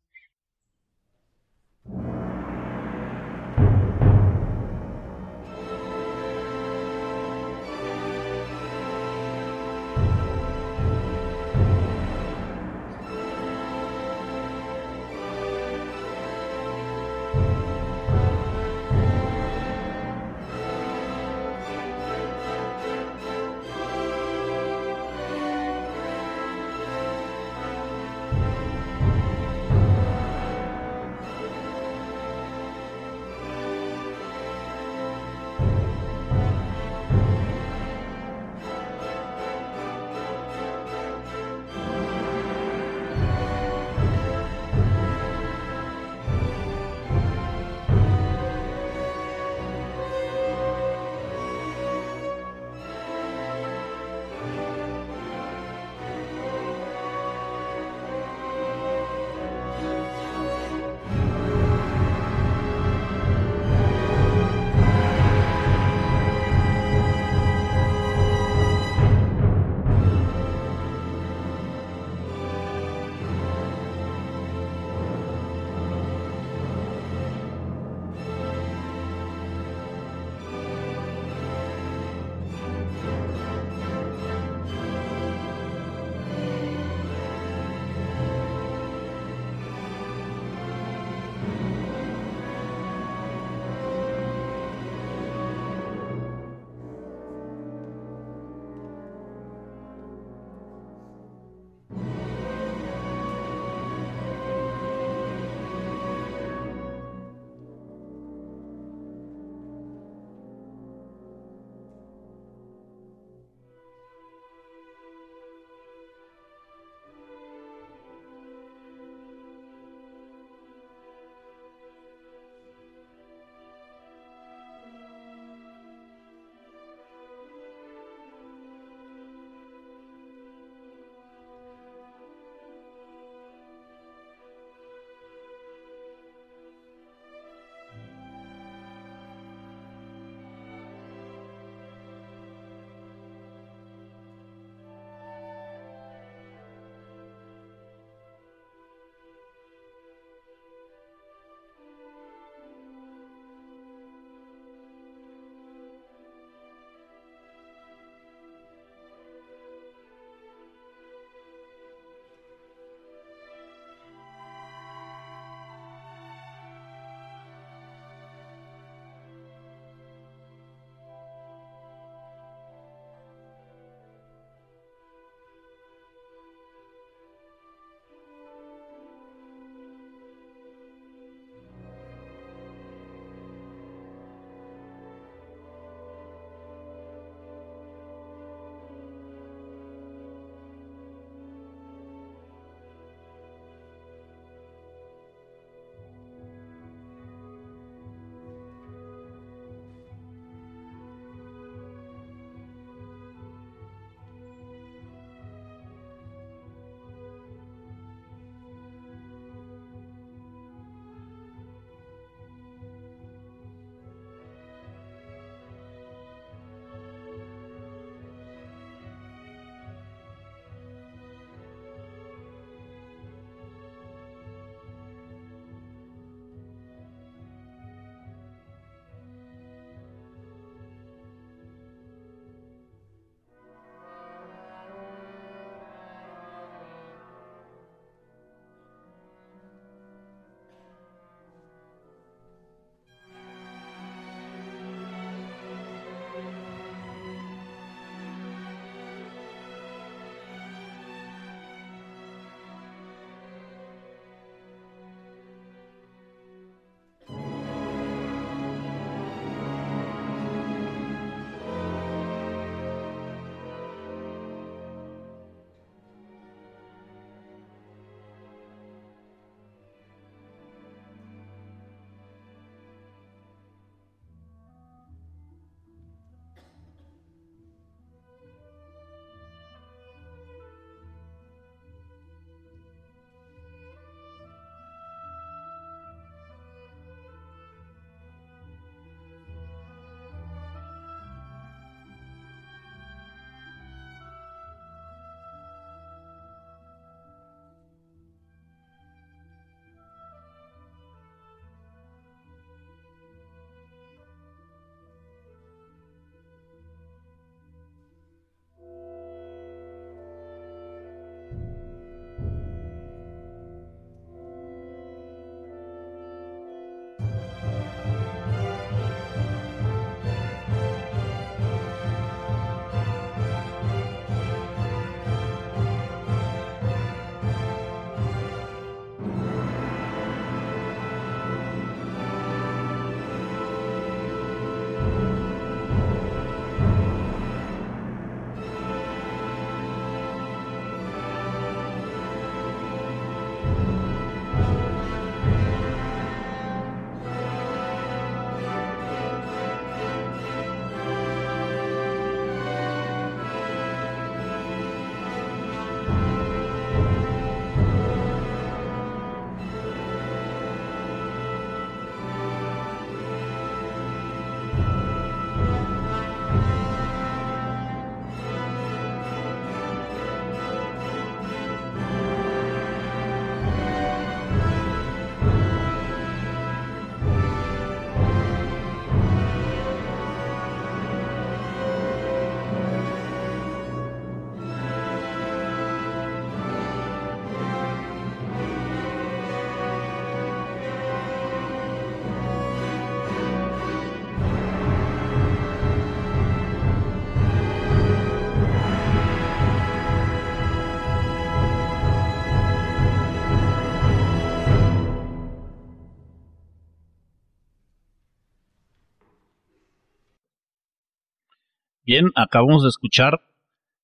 Bien, acabamos de escuchar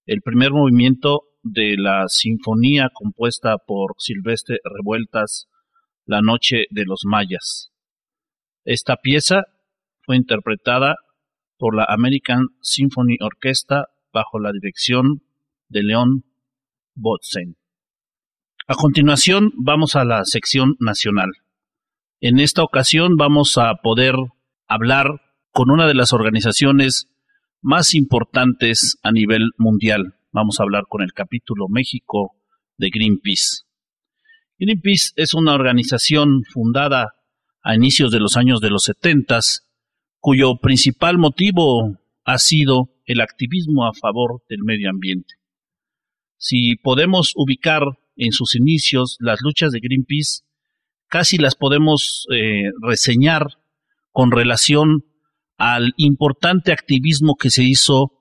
el primer movimiento de la sinfonía compuesta por Silvestre Revueltas, La Noche de los Mayas. Esta pieza fue interpretada por la American Symphony Orchestra bajo la dirección de León Botzen. A continuación vamos a la sección nacional. En esta ocasión vamos a poder hablar con una de las organizaciones más importantes a nivel mundial. Vamos a hablar con el capítulo México de Greenpeace. Greenpeace es una organización fundada a inicios de los años de los setentas, cuyo principal motivo ha sido el activismo a favor del medio ambiente. Si podemos ubicar en sus inicios las luchas de Greenpeace, casi las podemos eh, reseñar con relación al importante activismo que se hizo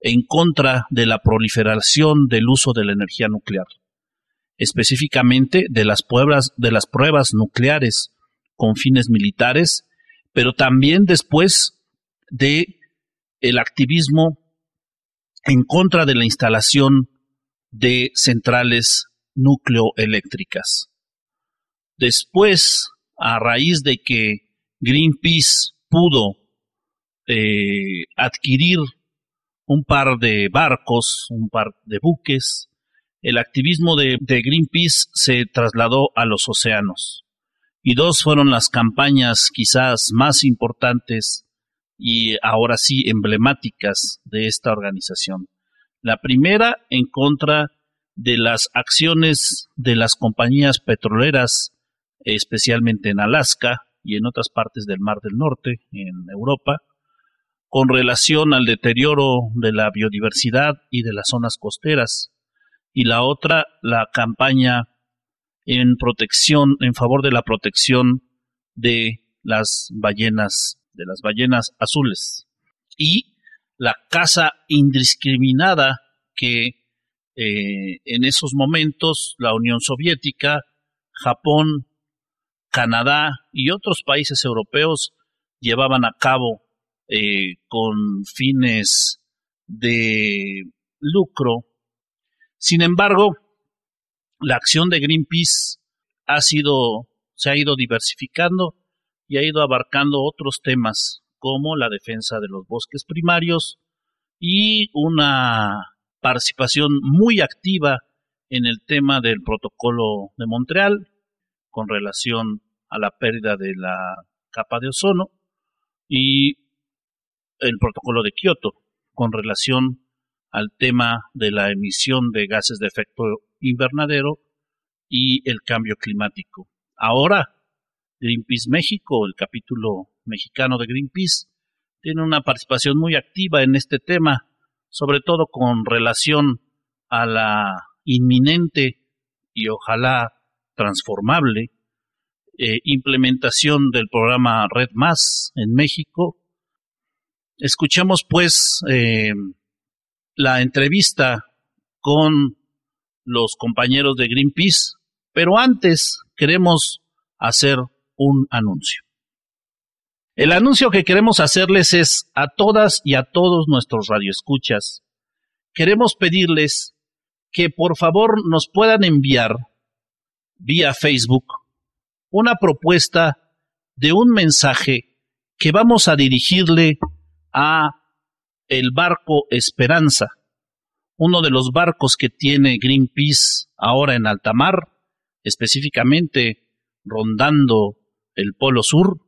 en contra de la proliferación del uso de la energía nuclear, específicamente de las pruebas, de las pruebas nucleares con fines militares, pero también después de el activismo en contra de la instalación de centrales nucleoeléctricas. Después, a raíz de que Greenpeace pudo eh, adquirir un par de barcos, un par de buques, el activismo de, de, Greenpeace se trasladó a los océanos. Y dos fueron las campañas quizás más importantes y ahora sí emblemáticas de esta organización. La primera en contra de las acciones de las compañías petroleras, especialmente en Alaska y en otras partes del Mar del Norte, en Europa, con relación al deterioro de la biodiversidad y de las zonas costeras, y la otra, la campaña en protección, en favor de la protección de las ballenas, de las ballenas azules, y la caza indiscriminada que eh, en esos momentos la Unión Soviética, Japón, Canadá y otros países europeos llevaban a cabo eh, con fines de lucro. Sin embargo, la acción de Greenpeace ha sido, se ha ido diversificando y ha ido abarcando otros temas como la defensa de los bosques primarios y una participación muy activa en el tema del protocolo de Montreal con relación a la pérdida de la capa de ozono y el protocolo de Kioto con relación al tema de la emisión de gases de efecto invernadero y el cambio climático. Ahora, Greenpeace México, el capítulo mexicano de Greenpeace, tiene una participación muy activa en este tema, sobre todo con relación a la inminente y ojalá transformable eh, implementación del programa Red Más en México Escuchemos pues eh, la entrevista con los compañeros de Greenpeace, pero antes queremos hacer un anuncio. El anuncio que queremos hacerles es a todas y a todos nuestros radioescuchas. Queremos pedirles que por favor nos puedan enviar vía Facebook una propuesta de un mensaje que vamos a dirigirle a el barco Esperanza, uno de los barcos que tiene Greenpeace ahora en alta mar, específicamente rondando el Polo Sur,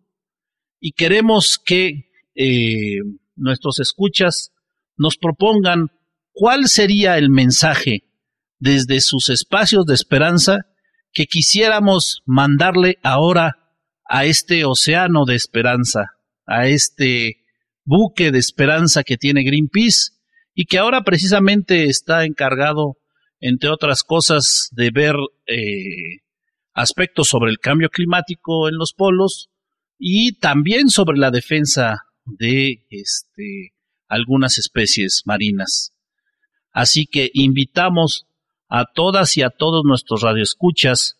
y queremos que eh, nuestros escuchas nos propongan cuál sería el mensaje desde sus espacios de esperanza que quisiéramos mandarle ahora a este océano de esperanza, a este buque de esperanza que tiene Greenpeace y que ahora precisamente está encargado, entre otras cosas, de ver eh, aspectos sobre el cambio climático en los polos y también sobre la defensa de este, algunas especies marinas. Así que invitamos a todas y a todos nuestros radioescuchas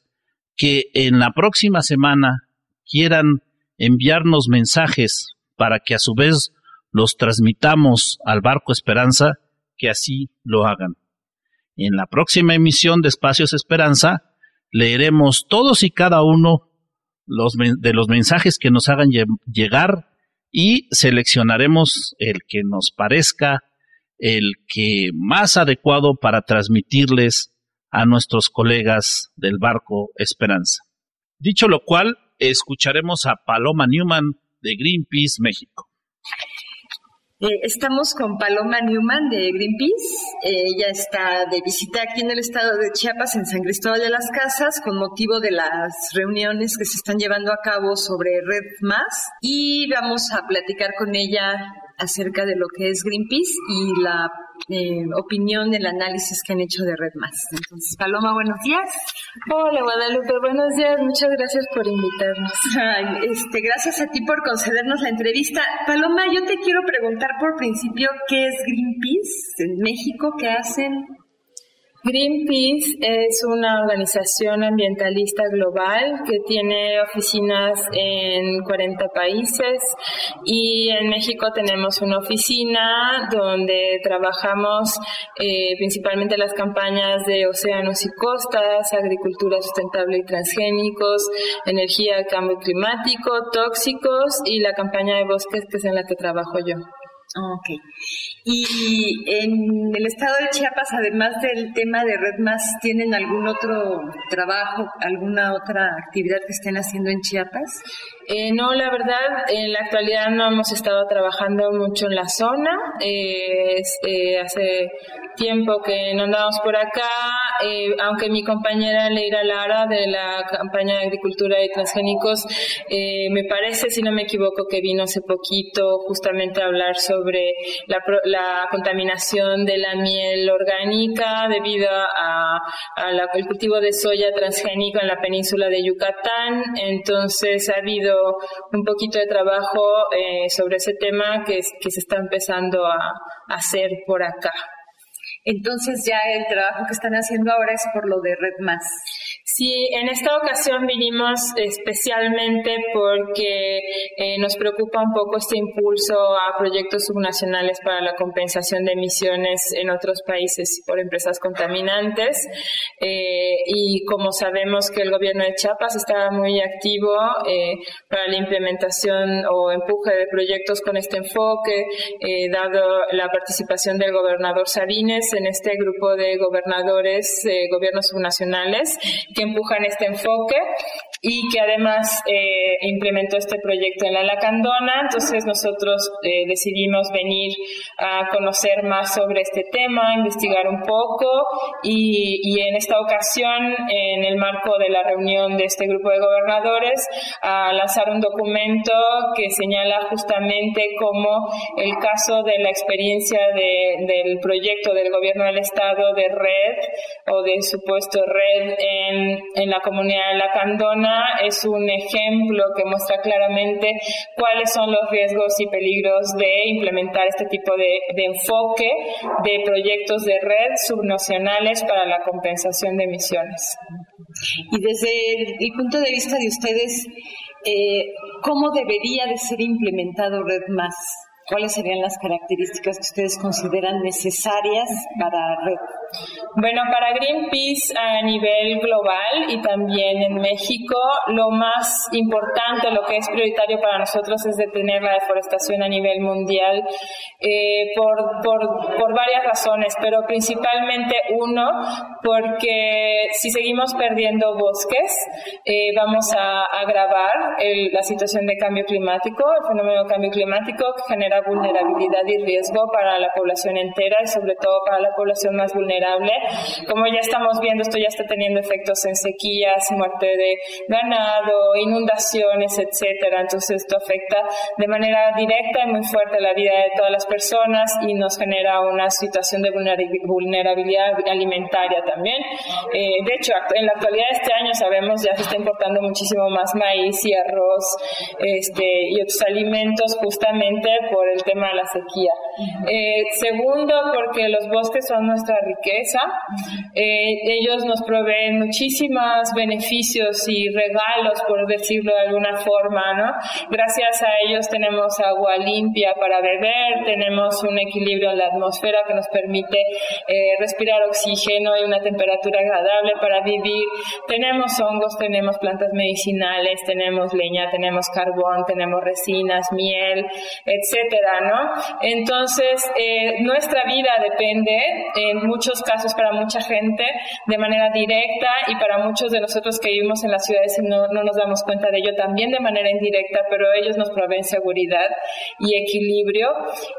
que en la próxima semana quieran enviarnos mensajes para que a su vez los transmitamos al barco Esperanza, que así lo hagan. En la próxima emisión de Espacios Esperanza leeremos todos y cada uno de los mensajes que nos hagan llegar y seleccionaremos el que nos parezca el que más adecuado para transmitirles a nuestros colegas del barco Esperanza. Dicho lo cual, escucharemos a Paloma Newman de Greenpeace México. Eh, estamos con Paloma Newman de Greenpeace. Eh, ella está de visita aquí en el estado de Chiapas, en San Cristóbal de las Casas, con motivo de las reuniones que se están llevando a cabo sobre Red Más. Y vamos a platicar con ella acerca de lo que es Greenpeace y la eh, opinión, el análisis que han hecho de Red Más. Entonces, Paloma, buenos días. Hola, Guadalupe, buenos días. Muchas gracias por invitarnos. este, gracias a ti por concedernos la entrevista. Paloma, yo te quiero preguntar por principio qué es Greenpeace en México, qué hacen. Greenpeace es una organización ambientalista global que tiene oficinas en 40 países y en México tenemos una oficina donde trabajamos eh, principalmente las campañas de océanos y costas, agricultura sustentable y transgénicos, energía, cambio climático, tóxicos y la campaña de bosques que es en la que trabajo yo. Ok. Y en el estado de Chiapas, además del tema de Red Más, ¿tienen algún otro trabajo, alguna otra actividad que estén haciendo en Chiapas? Eh, no, la verdad, en la actualidad no hemos estado trabajando mucho en la zona. Eh, eh, hace tiempo que no andamos por acá, aunque mi compañera Leira Lara de la campaña de agricultura y transgénicos, me parece, si no me equivoco, que vino hace poquito justamente a hablar sobre la, la contaminación de la miel orgánica debido al cultivo de soya transgénico en la península de Yucatán. Entonces ha habido un poquito de trabajo eh, sobre ese tema que, se está empezando a, a hacer por acá. Entonces ya el trabajo que están haciendo ahora es por lo de Red Más. Sí, en esta ocasión vinimos especialmente porque eh, nos preocupa un poco este impulso a proyectos subnacionales para la compensación de emisiones en otros países por empresas contaminantes. Eh, y como sabemos que el gobierno de Chiapas está muy activo eh, para la implementación o empuje de proyectos con este enfoque, dado la participación del gobernador Sabines en este grupo de gobernadores, gobiernos subnacionales, empujan este enfoque y que además eh, implementó este proyecto en la Lacandona. Entonces nosotros eh, decidimos venir a conocer más sobre este tema, investigar un poco y, y, en esta ocasión, en el marco de la reunión de este grupo de gobernadores, a lanzar un documento que señala justamente cómo el caso de la experiencia de, del proyecto del gobierno del Estado de red o de supuesto red en, en la comunidad de Lacandona es un ejemplo que muestra claramente cuáles son los riesgos y peligros de implementar este tipo de, enfoque de proyectos de red subnacionales para la compensación de emisiones. Y desde el, punto de vista de ustedes, eh, ¿cómo debería de ser implementado Red Más? ¿Cuáles serían las características que ustedes consideran necesarias para Red? Bueno, para Greenpeace a nivel global y también en México, lo más importante, lo que es prioritario para nosotros es detener la deforestación a nivel mundial eh, por, por, varias razones, pero principalmente uno, porque si seguimos perdiendo bosques, eh, vamos a agravar la situación de cambio climático, el fenómeno de cambio climático que genera vulnerabilidad y riesgo para la población entera y sobre todo para la población más vulnerable. Como ya estamos viendo, esto ya está teniendo efectos en sequías, muerte de ganado, inundaciones, etcétera. Entonces esto afecta de manera directa y muy fuerte la vida de todas las personas y nos genera una situación de vulnerabilidad alimentaria también. Eh, de hecho, en la actualidad este año sabemos ya se está importando muchísimo más maíz y arroz este, y otros alimentos justamente por por el tema de la sequía. Eh, segundo, porque los bosques son nuestra riqueza. Eh, ellos nos proveen muchísimos beneficios y regalos, por decirlo de alguna forma, ¿no? Gracias a ellos tenemos agua limpia para beber, tenemos un equilibrio en la atmósfera que nos permite eh, respirar oxígeno y una temperatura agradable para vivir. Tenemos hongos, tenemos plantas medicinales, tenemos leña, tenemos carbón, tenemos resinas, miel, etcétera, ¿no? Entonces, eh, nuestra vida depende, en muchos casos para mucha gente, de manera directa y para muchos de nosotros que vivimos en las ciudades no, no nos damos cuenta de ello también de manera indirecta, pero ellos nos proveen seguridad y equilibrio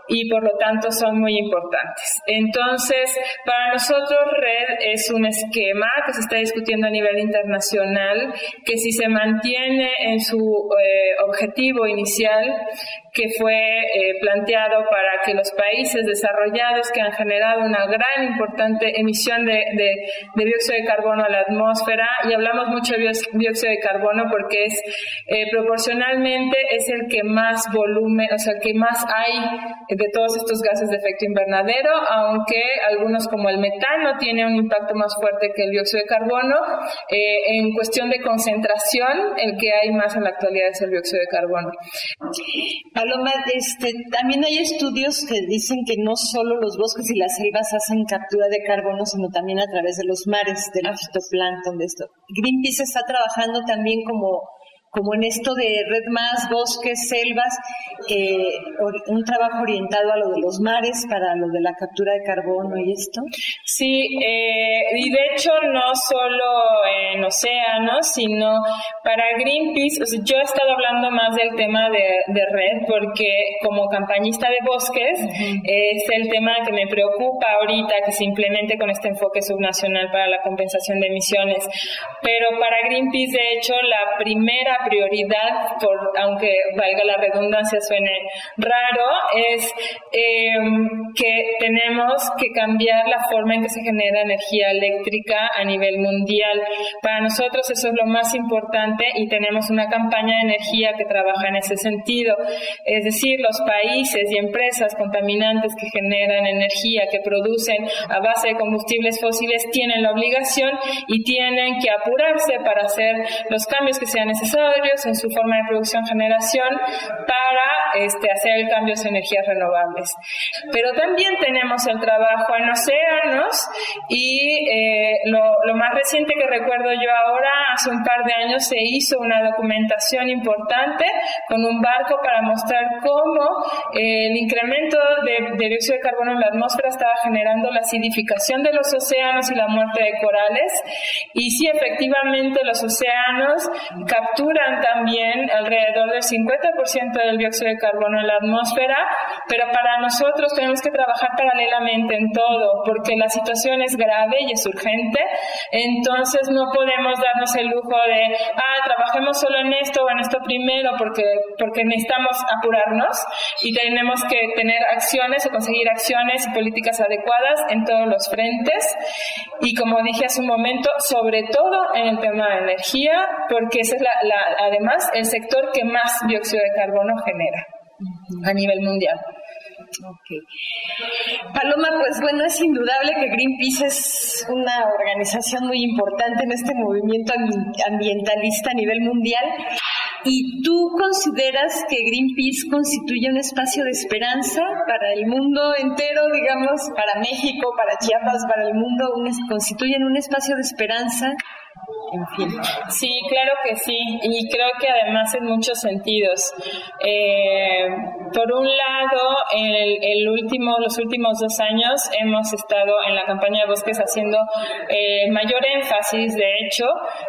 y por lo tanto son muy importantes. Entonces, para nosotros red es un esquema que se está discutiendo a nivel internacional que si se mantiene en su eh, objetivo inicial que fue eh, planteado para que los países desarrollados que han generado una gran importante emisión de, dióxido de carbono a la atmósfera, y hablamos mucho de dióxido de carbono porque es eh, proporcionalmente es el que más volumen, o sea, el que más hay de todos estos gases de efecto invernadero, aunque algunos como el metano tiene un impacto más fuerte que el dióxido de carbono. Eh, en cuestión de concentración, el que hay más en la actualidad es el dióxido de carbono. Paloma, este, también hay estudios que dicen que no solo los bosques y las selvas hacen captura de carbono, sino también a través de los mares, del fitoplancton, de esto. Greenpeace está trabajando también como como en esto de red más, bosques, selvas, eh, un trabajo orientado a lo de los mares para lo de la captura de carbono y esto? Sí, eh, y de hecho no solo en océanos, sino para Greenpeace, yo he estado hablando más del tema de, red porque como campañista de bosques es el tema que me preocupa ahorita que se implemente con este enfoque subnacional para la compensación de emisiones. Pero para Greenpeace, de hecho, la primera prioridad, por, aunque valga la redundancia, suene raro, es em, que tenemos que cambiar la forma en que se genera energía eléctrica a nivel mundial. Para nosotros eso es lo más importante y tenemos una campaña de energía que trabaja en ese sentido. Es decir, los países y empresas contaminantes que generan energía, que producen a base de combustibles fósiles, tienen la obligación y tienen que apurarse para hacer los cambios que sean necesarios en su forma de producción-generación para este, hacer el cambio hacia energías renovables. Pero también tenemos el trabajo en océanos y eh, lo, más reciente que recuerdo yo ahora, hace un par de años se hizo una documentación importante con un barco para mostrar cómo eh, el incremento de, de dióxido de carbono en la atmósfera estaba generando la acidificación de los océanos y la muerte de corales. Y sí, efectivamente, los océanos capturan también alrededor del 50% del dióxido de carbono en la atmósfera, pero para nosotros tenemos que trabajar paralelamente en todo, porque la situación es grave y es urgente, entonces no podemos darnos el lujo de, ah, trabajemos solo en esto o en esto primero, porque, porque necesitamos apurarnos y tenemos que tener acciones o conseguir acciones y políticas adecuadas en todos los frentes. Y como dije hace un momento, sobre todo en el tema de energía, porque esa es la, la además el sector que más dióxido de carbono genera a nivel mundial. Paloma, pues bueno, es indudable que Greenpeace es una organización muy importante en este movimiento ambientalista a nivel mundial. ¿Y tú consideras que Greenpeace constituye un espacio de esperanza para el mundo entero, digamos, para México, para Chiapas, para el mundo? ¿Constituyen un espacio de esperanza? Sí, claro que sí, y creo que además en muchos sentidos. Eh, por un lado, el, el, último, los últimos dos años hemos estado en la campaña de bosques haciendo eh, mayor énfasis, de hecho,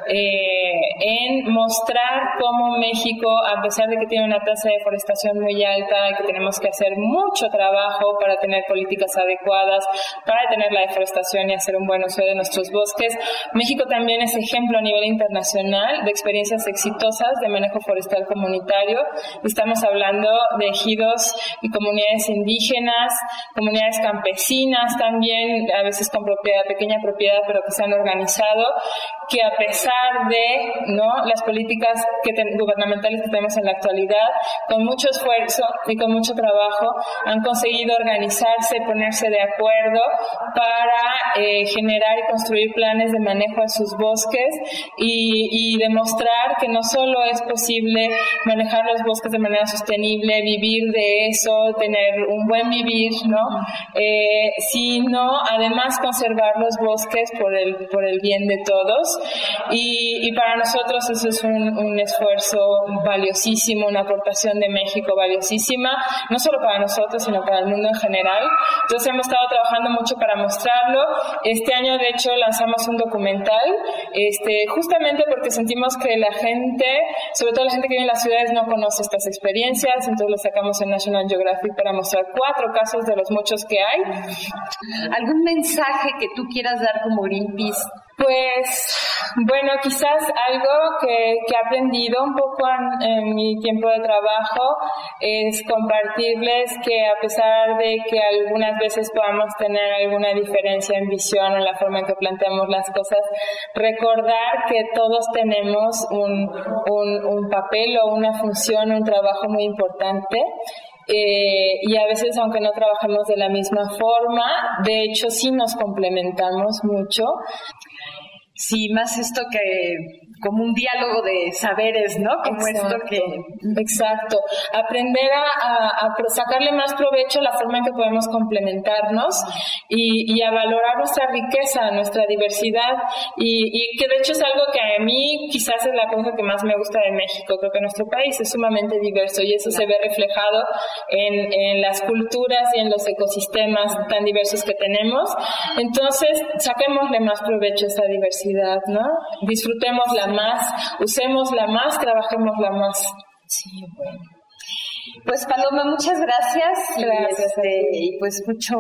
eh, en mostrar cómo México, a pesar de que tiene una tasa de deforestación muy alta y que tenemos que hacer mucho trabajo para tener políticas adecuadas, para detener la deforestación y hacer un buen uso de nuestros bosques, México también es ejemplo a nivel internacional de experiencias exitosas de manejo forestal comunitario. Estamos hablando de ejidos y comunidades indígenas, comunidades campesinas también, a veces con propiedad, pequeña propiedad, pero que se han organizado, que a pesar de ¿no? las políticas que gubernamentales que tenemos en la actualidad, con mucho esfuerzo y con mucho trabajo, han conseguido organizarse, ponerse de acuerdo para eh, generar y construir planes de manejo de sus bosques y, y demostrar que no solo es posible manejar los bosques de manera sostenible, vivir de eso, tener un buen vivir, ¿no? Eh, sino además conservar los bosques por el, por el bien de todos. Y, y para nosotros eso es un, un, esfuerzo valiosísimo, una aportación de México valiosísima, no solo para nosotros, sino para el mundo en general. Entonces hemos estado trabajando mucho para mostrarlo. Este año, de hecho, lanzamos un documental, este, justamente porque sentimos que la gente, sobre todo la gente que vive en las ciudades, no conoce estas experiencias, entonces lo sacamos en National Geographic para mostrar cuatro casos de los muchos que hay. ¿Algún mensaje que tú quieras dar como Greenpeace pues bueno, quizás algo que, que he aprendido un poco en, mi tiempo de trabajo es compartirles que a pesar de que algunas veces podamos tener alguna diferencia en visión o en la forma en que planteamos las cosas, recordar que todos tenemos un, un, un papel o una función, un trabajo muy importante eh, y a veces aunque no trabajemos de la misma forma, de hecho sí nos complementamos mucho. Sí, más esto que como un diálogo de saberes, ¿no? Como exacto, esto que... Exacto. Aprender a, a, a, sacarle más provecho a la forma en que podemos complementarnos y, y a valorar nuestra riqueza, nuestra diversidad y, y, que de hecho es algo que a mí quizás es la cosa que más me gusta de México. Creo que nuestro país es sumamente diverso y eso se ve reflejado en, en las culturas y en los ecosistemas tan diversos que tenemos. Entonces, saquémosle más provecho a esa diversidad, ¿no? Disfrutémosla más, usémosla más, trabajémosla más. Sí, bueno. Pues Paloma, muchas gracias. Gracias. Y, este, y pues mucho,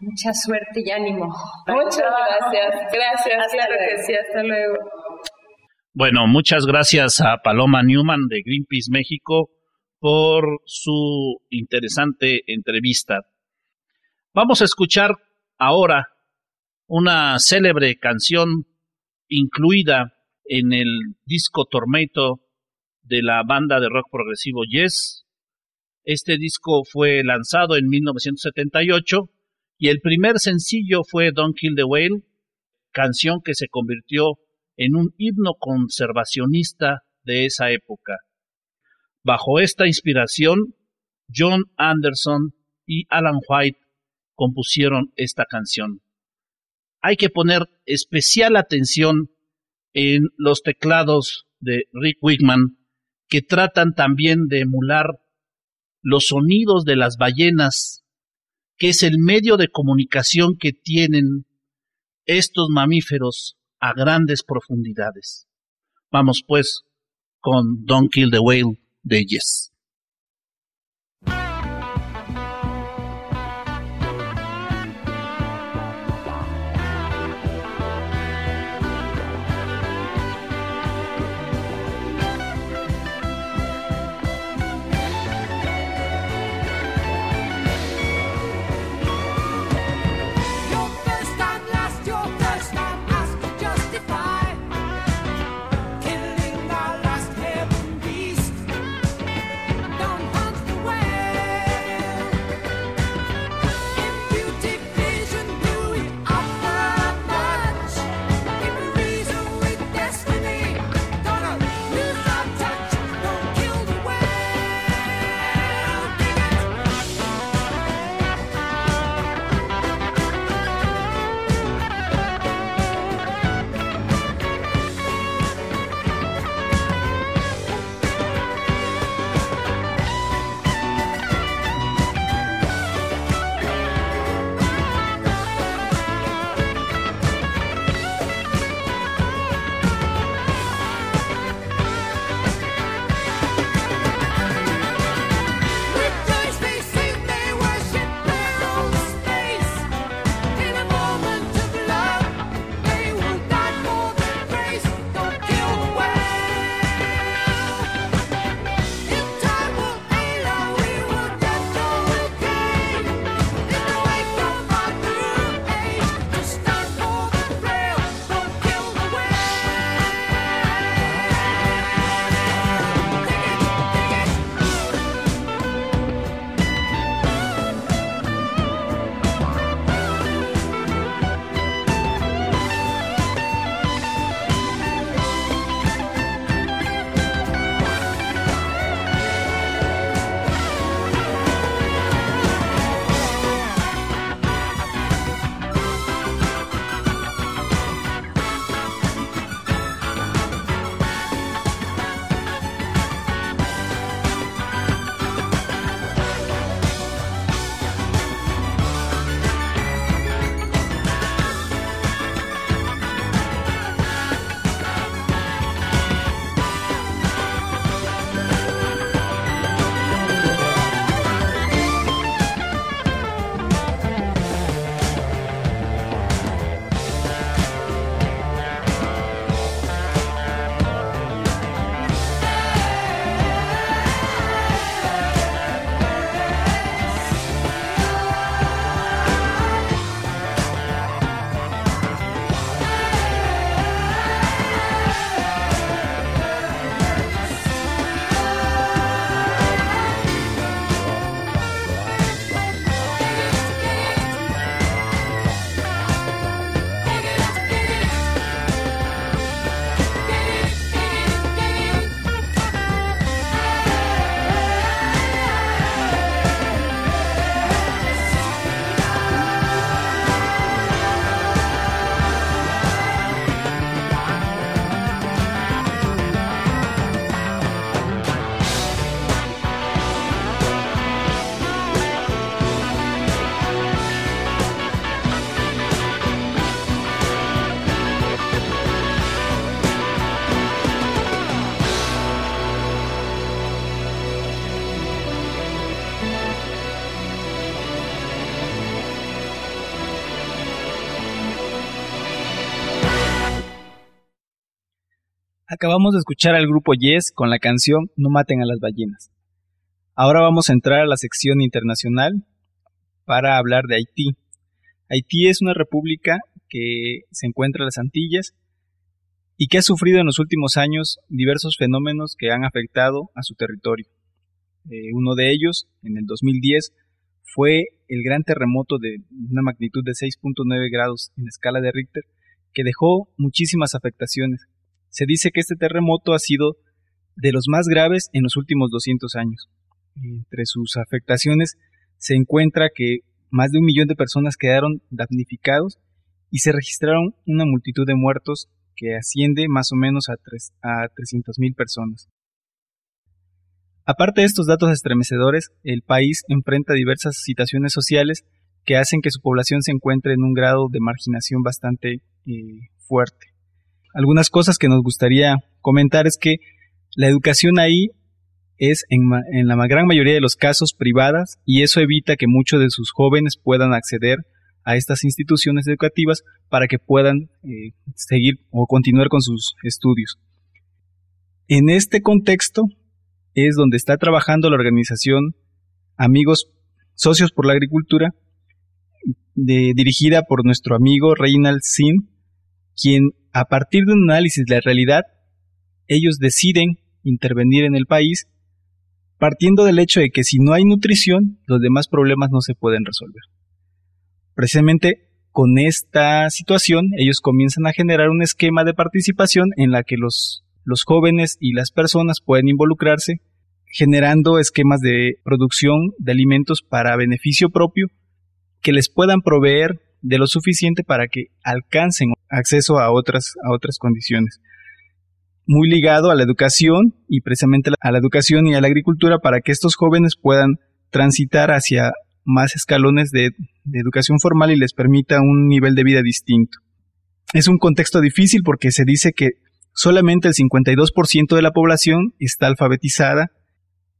mucha suerte y ánimo. Muchas gracias. Gracias. Hasta claro luego. que sí. Hasta luego. Bueno, muchas gracias a Paloma Newman de Greenpeace México por su interesante entrevista. Vamos a escuchar ahora una célebre canción incluida en el disco Tormento de la banda de rock progresivo Yes. Este disco fue lanzado en 1978 y el primer sencillo fue Don't Kill the Whale, canción que se convirtió en un himno conservacionista de esa época. Bajo esta inspiración, John Anderson y Alan White compusieron esta canción. Hay que poner especial atención en los teclados de Rick Wigman, que tratan también de emular los sonidos de las ballenas, que es el medio de comunicación que tienen estos mamíferos a grandes profundidades. Vamos pues con Don't Kill the Whale de Yes. Acabamos de escuchar al grupo Yes con la canción No maten a las ballenas. Ahora vamos a entrar a la sección internacional para hablar de Haití. Haití es una república que se encuentra en las Antillas y que ha sufrido en los últimos años diversos fenómenos que han afectado a su territorio. Eh, uno de ellos, en el 2010, fue el gran terremoto de una magnitud de 6.9 grados en escala de Richter, que dejó muchísimas afectaciones. Se dice que este terremoto ha sido de los más graves en los últimos 200 años. Entre sus afectaciones se encuentra que más de un millón de personas quedaron damnificados y se registraron una multitud de muertos que asciende más o menos a, a 300.000 personas. Aparte de estos datos estremecedores, el país enfrenta diversas situaciones sociales que hacen que su población se encuentre en un grado de marginación bastante eh, fuerte. Algunas cosas que nos gustaría comentar es que la educación ahí es en, la gran mayoría de los casos privadas y eso evita que muchos de sus jóvenes puedan acceder a estas instituciones educativas para que puedan eh, seguir o continuar con sus estudios. En este contexto es donde está trabajando la organización Amigos Socios por la Agricultura, dirigida por nuestro amigo Reinald Sin, quien a partir de un análisis de la realidad, ellos deciden intervenir en el país partiendo del hecho de que si no hay nutrición, los demás problemas no se pueden resolver. Precisamente con esta situación, ellos comienzan a generar un esquema de participación en la que los, los jóvenes y las personas pueden involucrarse, generando esquemas de producción de alimentos para beneficio propio que les puedan proveer de lo suficiente para que alcancen acceso a otras, a otras condiciones. Muy ligado a la educación y precisamente a la educación y a la agricultura para que estos jóvenes puedan transitar hacia más escalones de, educación formal y les permita un nivel de vida distinto. Es un contexto difícil porque se dice que solamente el 52% de la población está alfabetizada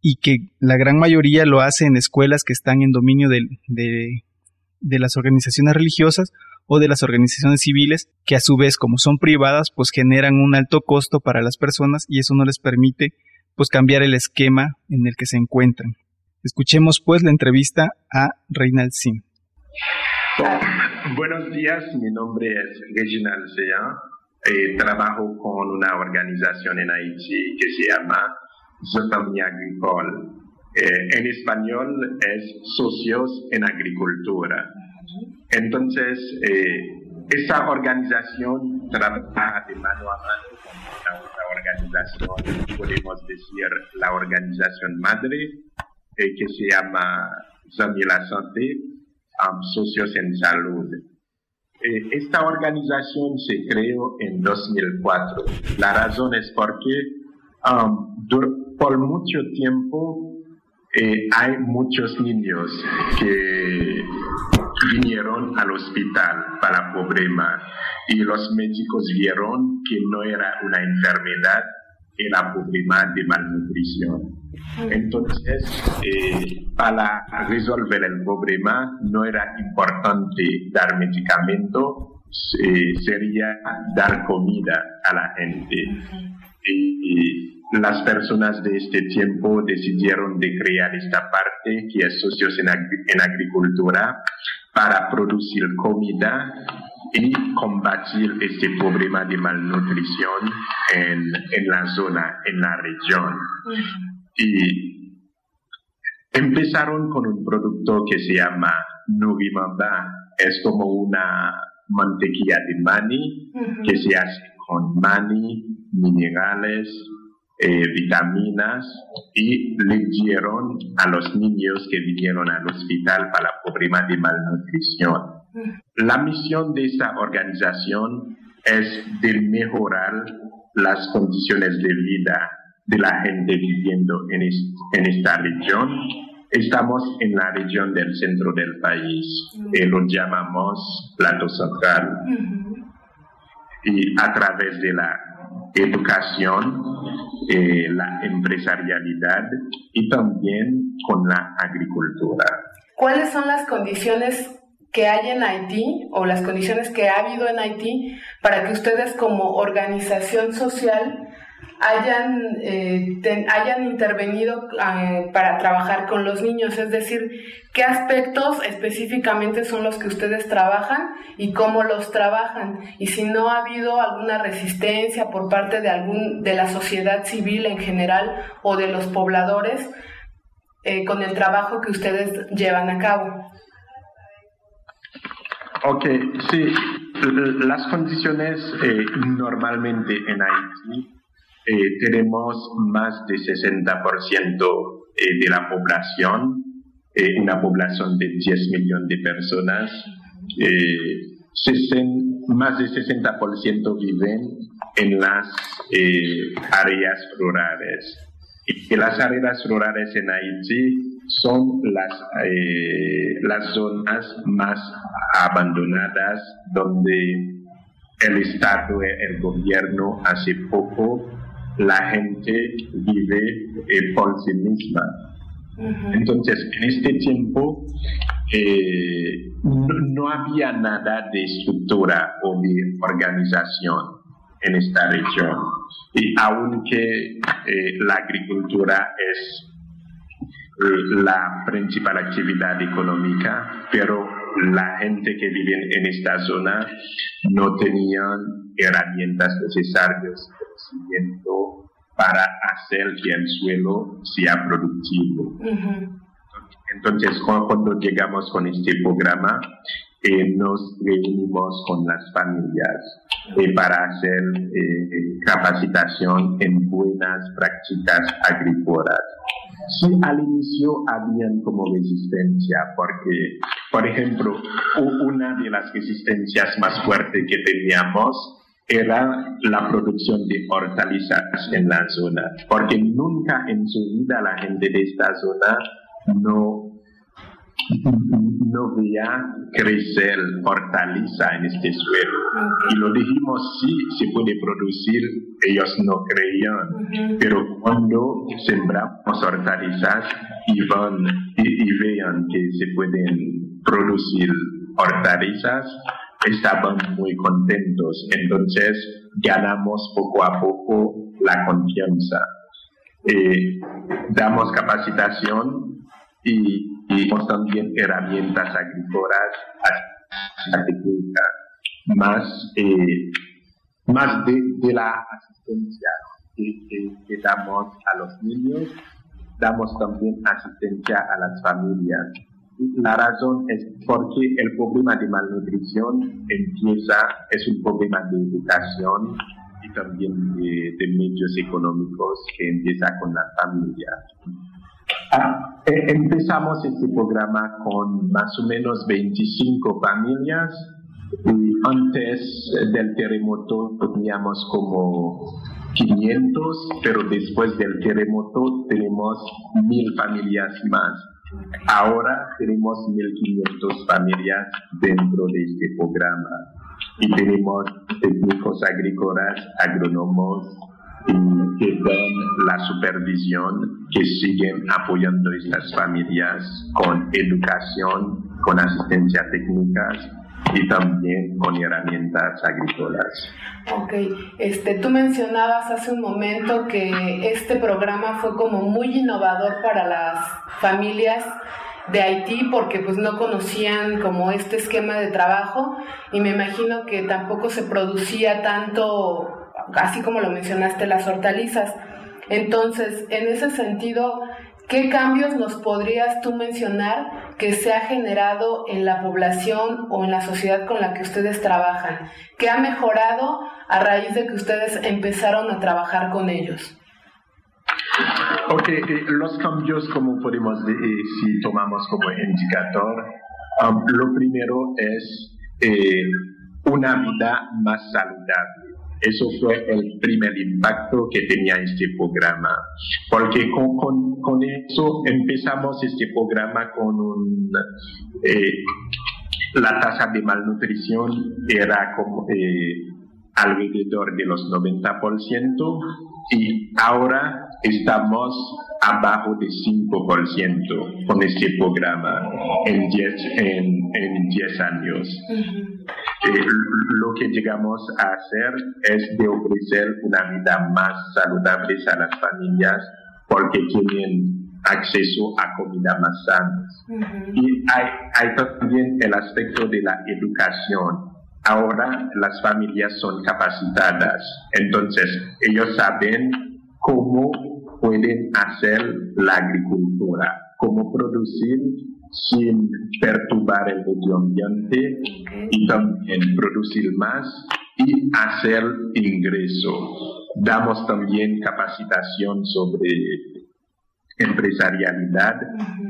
y que la gran mayoría lo hace en escuelas que están en dominio de, de, las organizaciones religiosas o de las organizaciones civiles, que a su vez, como son privadas, pues generan un alto costo para las personas y eso no les permite pues cambiar el esquema en el que se encuentran. Escuchemos pues la entrevista a Reinald Sim. Buenos días, mi nombre es Reginald Sean. Eh, trabajo con una organización en Haití que se llama Zotamia Agricole. Eh, en español es Socios en Agricultura. Entonces, eh, esta organización trabaja de mano a mano con otra organización, podemos decir la organización madre, eh, que se llama Zami la Santé, Socios en Salud. Eh, esta organización se creó en 2004. La razón es porque um, por mucho tiempo eh, hay muchos niños que vinieron al hospital para problema y los médicos vieron que no era una enfermedad, era problema de malnutrición. Entonces, eh, para resolver el problema no era importante dar medicamento, eh, sería dar comida a la gente. Y, las personas de este tiempo decidieron de crear esta parte que es socios en, en agricultura para producir comida y combatir este problema de malnutrición en, en la zona, en la región. Y empezaron con un producto que se llama Nurimamba. Es como una mantequilla de maní que se hace con maní, minerales, eh, vitaminas y le dieron a los niños que vinieron al hospital para el problema de malnutrición. La misión de esta organización es de mejorar las condiciones de vida de la gente viviendo en, en esta región. Estamos en la región del centro del país, y eh, lo llamamos plato central. Y a través de la educación, eh, la empresarialidad y también con la agricultura. ¿Cuáles son las condiciones que hay en Haití o las condiciones que ha habido en Haití para que ustedes como organización social hayan, eh, hayan intervenido eh, para trabajar con los niños, es decir, qué aspectos específicamente son los que ustedes trabajan y cómo los trabajan, y si no ha habido alguna resistencia por parte de, algún, de la sociedad civil en general o de los pobladores eh, con el trabajo que ustedes llevan a cabo. Ok, sí, las condiciones normalmente en Haití eh, tenemos más de 60% eh, de la población, eh, una población de 10 millones de personas. más de 60% viven en las áreas rurales. Y las áreas rurales en Haití son las, las zonas más abandonadas donde el Estado, el gobierno hace poco la gente vive eh, por sí misma. Entonces, en este tiempo eh, no, había nada de estructura o de organización en esta región. Y aunque eh, la agricultura es la principal actividad económica, pero la gente que vive en esta zona no tenían herramientas necesarias para hacer que el suelo sea productivo. Entonces, cuando llegamos con este programa, eh, nos reunimos con las familias eh, para hacer eh, capacitación en buenas prácticas agrícolas. Sí, al inicio habían como resistencia, porque, por ejemplo, una de las resistencias más fuertes que teníamos era la producción de hortalizas en la zona, porque nunca en su vida la gente de esta zona no, no veía crecer hortaliza en este suelo. Y lo dijimos, sí, se puede producir, ellos no creían, pero cuando sembramos hortalizas y, van, y vean que se pueden producir hortalizas, estaban muy contentos. Entonces ganamos poco a poco la confianza. Eh, damos capacitación y, y también herramientas agrícolas, más, eh, más de, la asistencia que damos a los niños, damos también asistencia a las familias la razón es porque el problema de malnutrición empieza, es un problema de educación y también de, medios económicos que empieza con la familia. Ah, e, empezamos este programa con más o menos 25 familias y antes del terremoto teníamos como 500, pero después del terremoto tenemos mil familias más. Ahora tenemos 1.500 familias dentro de este programa y tenemos técnicos agrícolas, agrónomos que dan la supervisión, que siguen apoyando a estas familias con educación, con asistencia técnica y también con herramientas agrícolas. Ok, este, tú mencionabas hace un momento que este programa fue como muy innovador para las familias de Haití porque pues no conocían como este esquema de trabajo y me imagino que tampoco se producía tanto, así como lo mencionaste, las hortalizas. Entonces, en ese sentido, ¿Qué cambios nos podrías tú mencionar que se ha generado en la población o en la sociedad con la que ustedes trabajan? ¿Qué ha mejorado a raíz de que ustedes empezaron a trabajar con ellos? Ok, eh, los cambios, como podemos decir, eh, si tomamos como indicador, um, lo primero es eh, una vida más saludable eso fue el primer impacto que tenía este programa, porque con, con, eso empezamos este programa con un... Eh, la tasa de malnutrición era como eh, alrededor de los 90% y ahora estamos abajo de 5% con este programa en 10 en, en diez años. Eh, lo que llegamos a hacer es de ofrecer una vida más saludable a las familias porque tienen acceso a comida más sana. Y hay, hay también el aspecto de la educación. Ahora las familias son capacitadas, entonces ellos saben cómo pueden hacer la agricultura, cómo producir sin perturbar el medio ambiente y también producir más y hacer ingreso. Damos también capacitación sobre empresarialidad,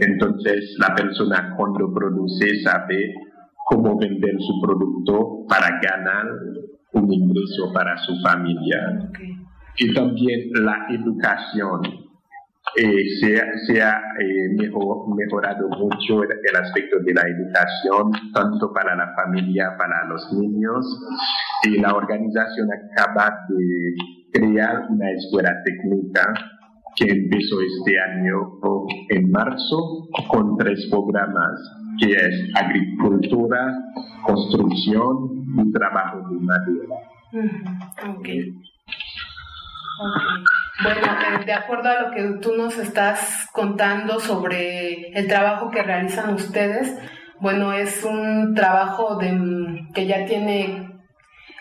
entonces la persona cuando produce sabe cómo vender su producto para ganar un ingreso para su familia. Y también la educación eh, se, ha eh, mejorado mucho el, aspecto de la educación, tanto para la familia, para los niños. Y la organización acaba de crear una escuela técnica que empezó este año en marzo con tres programas, que es agricultura, construcción y trabajo de madera. Okay. Bueno, eh, de acuerdo a lo que tú nos estás contando sobre el trabajo que realizan ustedes, bueno, es un trabajo de, que ya tiene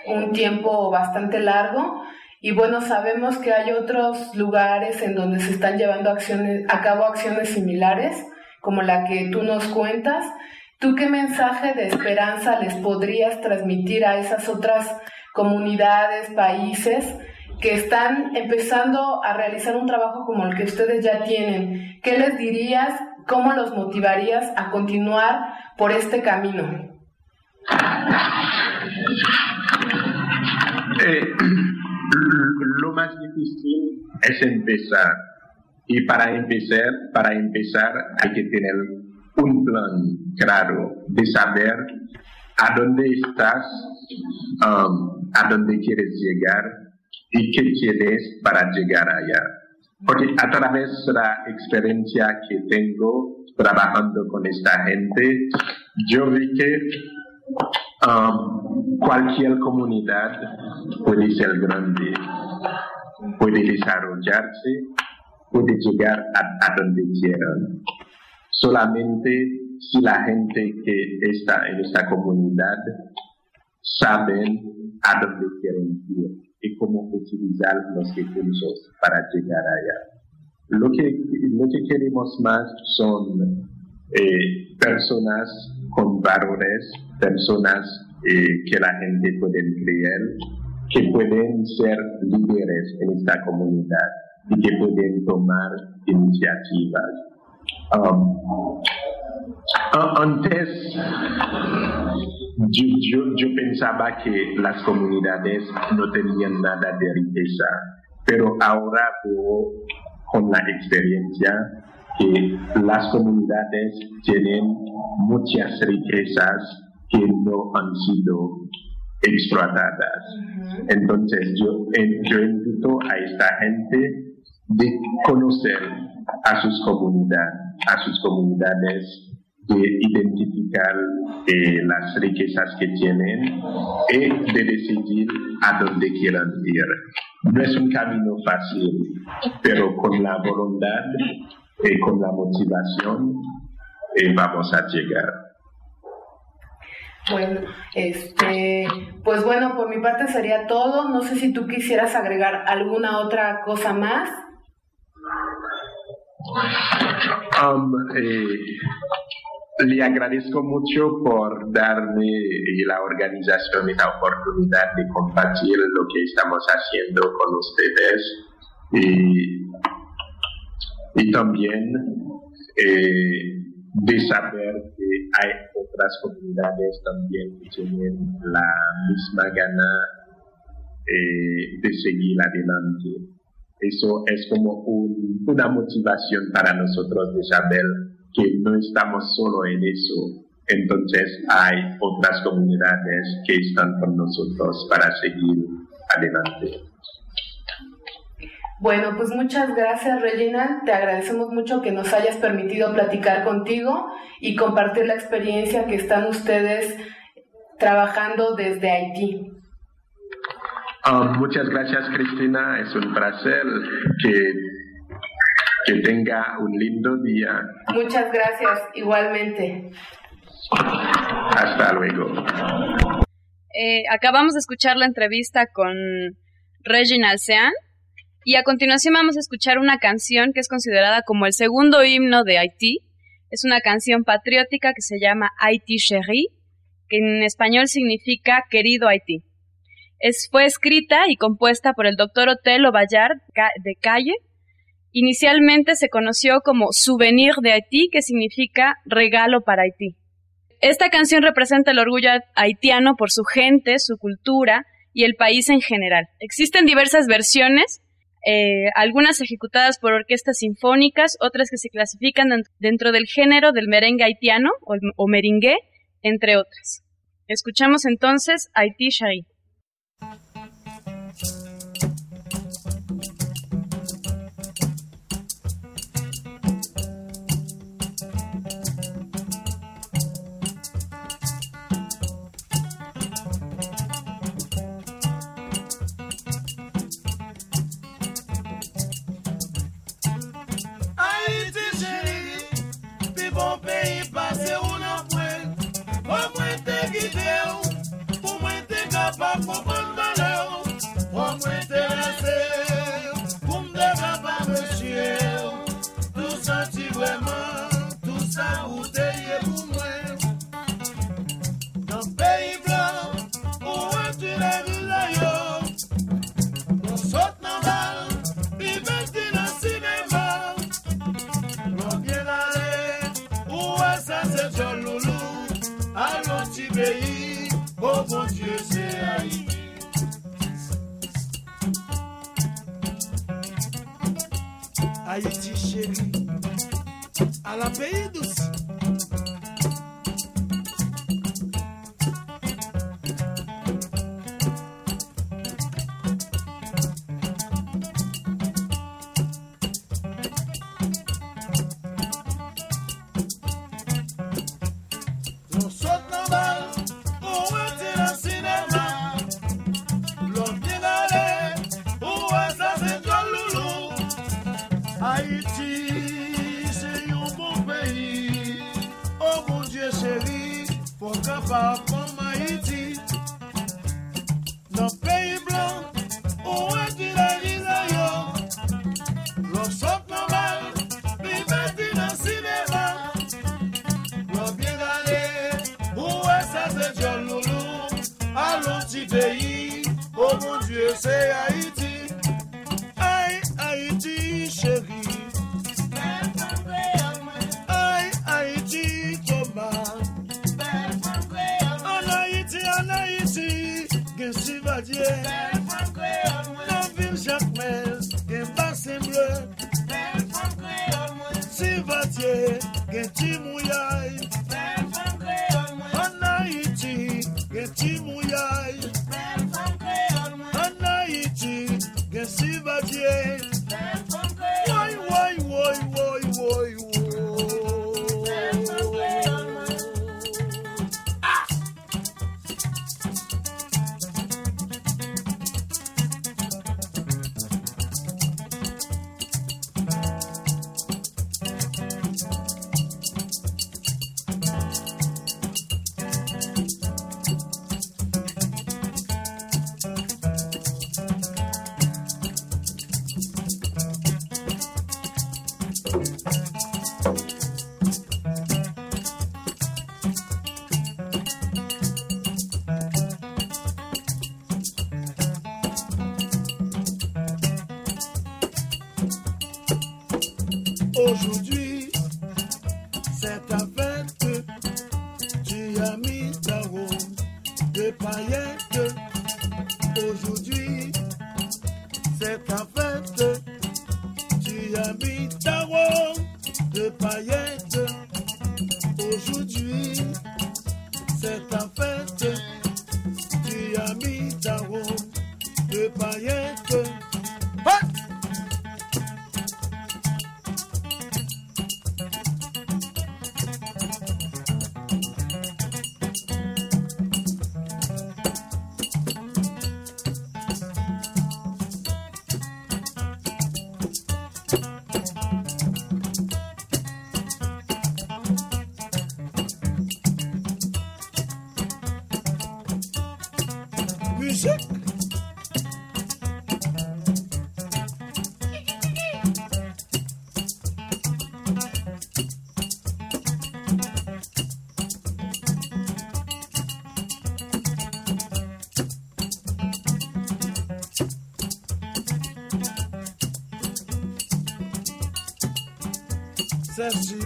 un tiempo bastante largo y bueno, sabemos que hay otros lugares en donde se están llevando acciones, a cabo acciones similares, como la que tú nos cuentas. ¿Tú qué mensaje de esperanza les podrías transmitir a esas otras comunidades, países? Que están empezando a realizar un trabajo como el que ustedes ya tienen, ¿qué les dirías? ¿Cómo los motivarías a continuar por este camino? Eh, (clears throat) lo más difícil es empezar. Y para empezar, para empezar hay que tener un plan claro de saber a dónde estás, um, a dónde quieres llegar y qué quieres para llegar allá. Porque a través de la experiencia que tengo trabajando con esta gente, yo vi que um, cualquier comunidad puede ser grande, puede desarrollarse, puede llegar a, donde quieran. Solamente si la gente que está en esta comunidad saben a dónde quieren ir y cómo utilizar los recursos para llegar allá. Lo que, lo que queremos más son eh, personas con valores, personas eh, que la gente puede creer, que pueden ser líderes en esta comunidad y que pueden tomar iniciativas. Um, antes, yo, pensaba que las comunidades no tenían nada de riqueza, pero ahora veo con la experiencia que las comunidades tienen muchas riquezas que no han sido explotadas. Entonces yo, yo invito a esta gente de conocer a sus comunidades, a sus comunidades de identificar eh, las riquezas que tienen y de decidir a dónde quieran ir. No es un camino fácil, pero con la voluntad y con la motivación eh, vamos a llegar. Bueno, este, pues bueno, por mi parte sería todo. No sé si tú quisieras agregar alguna otra cosa más. Um, eh, le agradezco mucho por darme y la organización la oportunidad de compartir lo que estamos haciendo con ustedes y, y también eh, de saber que hay otras comunidades también que tienen la misma gana eh, de seguir adelante. Eso es como una motivación para nosotros de saber que no estamos solo en eso. Entonces hay otras comunidades que están con nosotros para seguir adelante. Bueno, pues muchas gracias Regina, te agradecemos mucho que nos hayas permitido platicar contigo y compartir la experiencia que están ustedes trabajando desde Haití. Um, muchas gracias Cristina, es un placer que, que tenga un lindo día. Muchas gracias, igualmente. Hasta luego. Eh, acabamos de escuchar la entrevista con Regina Alcean y a continuación vamos a escuchar una canción que es considerada como el segundo himno de Haití. Es una canción patriótica que se llama Haití Chérie, que en español significa querido Haití. Es, fue escrita y compuesta por el doctor Otelo Bayard de Calle. Inicialmente se conoció como Souvenir de Haití, que significa regalo para Haití. Esta canción representa el orgullo haitiano por su gente, su cultura y el país en general. Existen diversas versiones, eh, algunas ejecutadas por orquestas sinfónicas, otras que se clasifican dentro del género del merengue haitiano o, o merengue, entre otras. Escuchamos entonces Haití Shai. Bye. Aí te cheguei. Ela veio do You. C'est si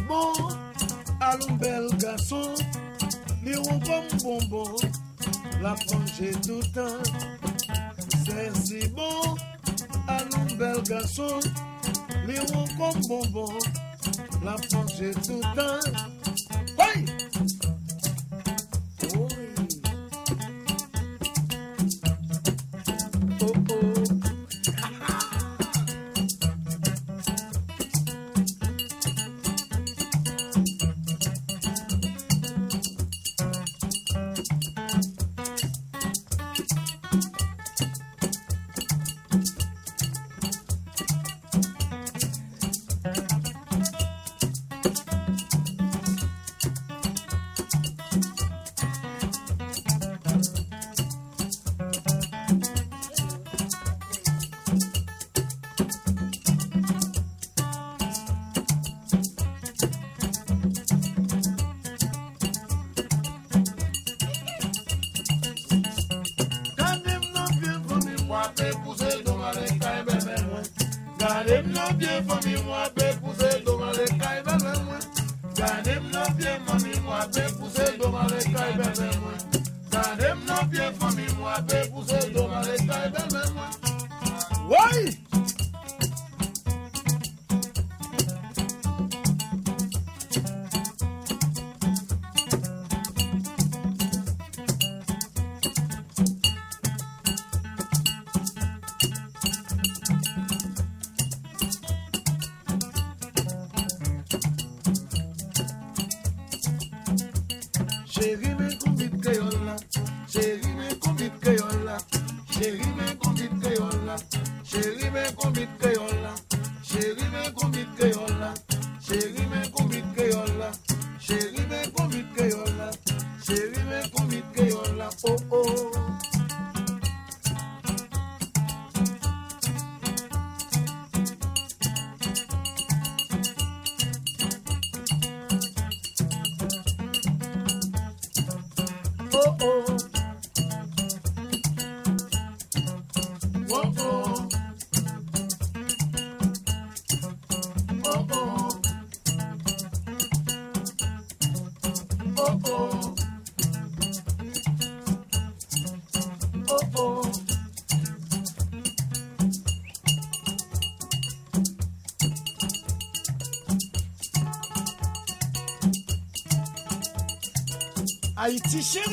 àìtíṣẹ́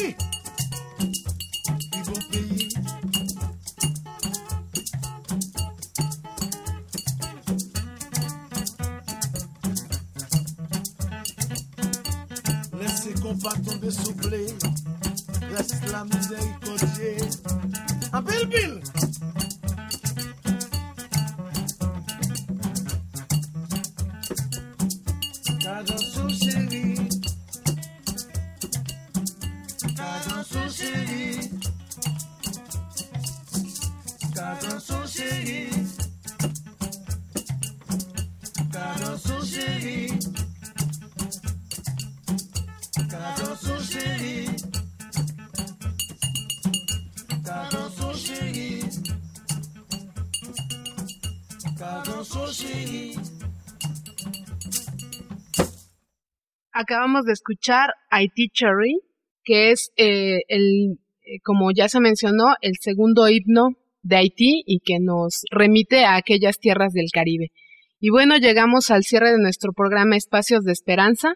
Acabamos de escuchar Haití Cherry, que es eh, el, eh, como ya se mencionó, el segundo himno de Haití y que nos remite a aquellas tierras del Caribe. Y bueno, llegamos al cierre de nuestro programa Espacios de Esperanza.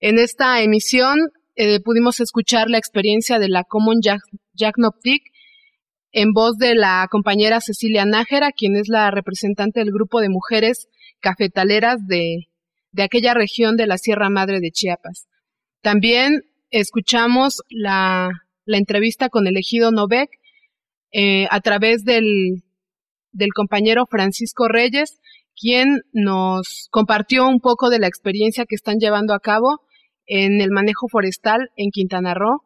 En esta emisión eh, pudimos escuchar la experiencia de la Common Jack, Jack en voz de la compañera Cecilia Nájera, quien es la representante del grupo de mujeres cafetaleras de, de aquella región de la Sierra Madre de Chiapas. También escuchamos la, entrevista con el ejido Novec eh, a través del, del compañero Francisco Reyes, quien nos compartió un poco de la experiencia que están llevando a cabo en el manejo forestal en Quintana Roo.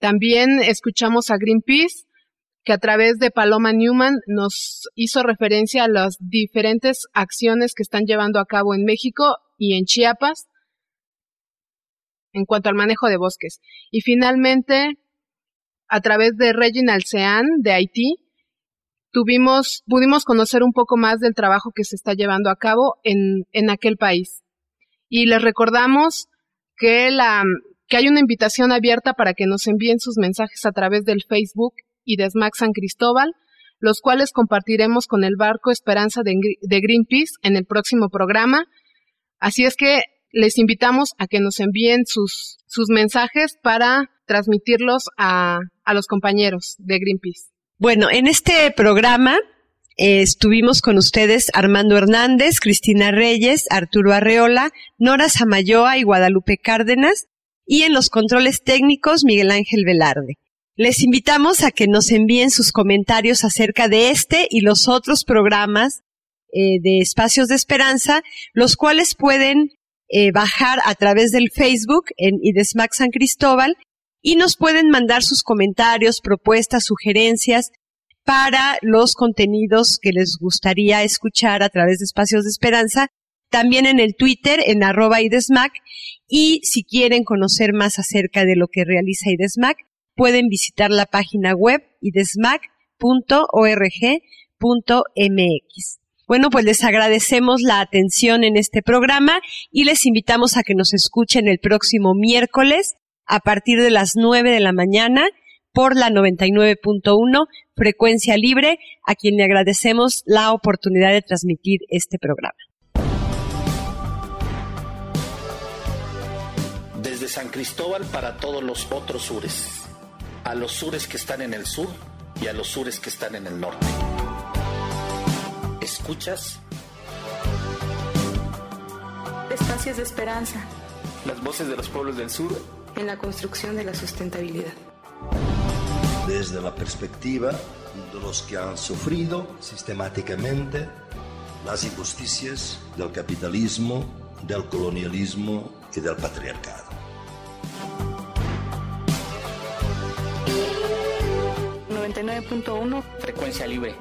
También escuchamos a Greenpeace, que a través de Paloma Newman nos hizo referencia a las diferentes acciones que están llevando a cabo en México y en Chiapas en cuanto al manejo de bosques. Y finalmente, a través de Reginald Sean de Haití, tuvimos, pudimos conocer un poco más del trabajo que se está llevando a cabo en, en aquel país. Y les recordamos que la, que hay una invitación abierta para que nos envíen sus mensajes a través del Facebook y de SMAC San Cristóbal, los cuales compartiremos con el barco Esperanza de, Greenpeace en el próximo programa. Así es que les invitamos a que nos envíen sus, sus mensajes para transmitirlos a, a los compañeros de Greenpeace. Bueno, en este programa eh, estuvimos con ustedes Armando Hernández, Cristina Reyes, Arturo Arreola, Nora Samayoa y Guadalupe Cárdenas, y en los controles técnicos Miguel Ángel Velarde. Les invitamos a que nos envíen sus comentarios acerca de este y los otros programas eh, de Espacios de Esperanza, los cuales pueden eh, bajar a través del Facebook en IDESMAC San Cristóbal y nos pueden mandar sus comentarios, propuestas, sugerencias para los contenidos que les gustaría escuchar a través de Espacios de Esperanza, también en el Twitter en arroba IDESMAC y si quieren conocer más acerca de lo que realiza IDESMAC, pueden visitar la página web idesmac.org.mx. Bueno, pues les agradecemos la atención en este programa y les invitamos a que nos escuchen el próximo miércoles a partir de las 9 de la mañana por la 99.1 frecuencia libre, a quien le agradecemos la oportunidad de transmitir este programa. Desde San Cristóbal para todos los otros sures, a los sures que están en el sur y a los sures que están en el norte. ¿Escuchas? Espacios de esperanza. Las voces de los pueblos del sur. En la construcción de la sustentabilidad. Desde la perspectiva de los que han sufrido sistemáticamente las injusticias del capitalismo, del colonialismo y del patriarcado. ...99.1... Frecuencia libre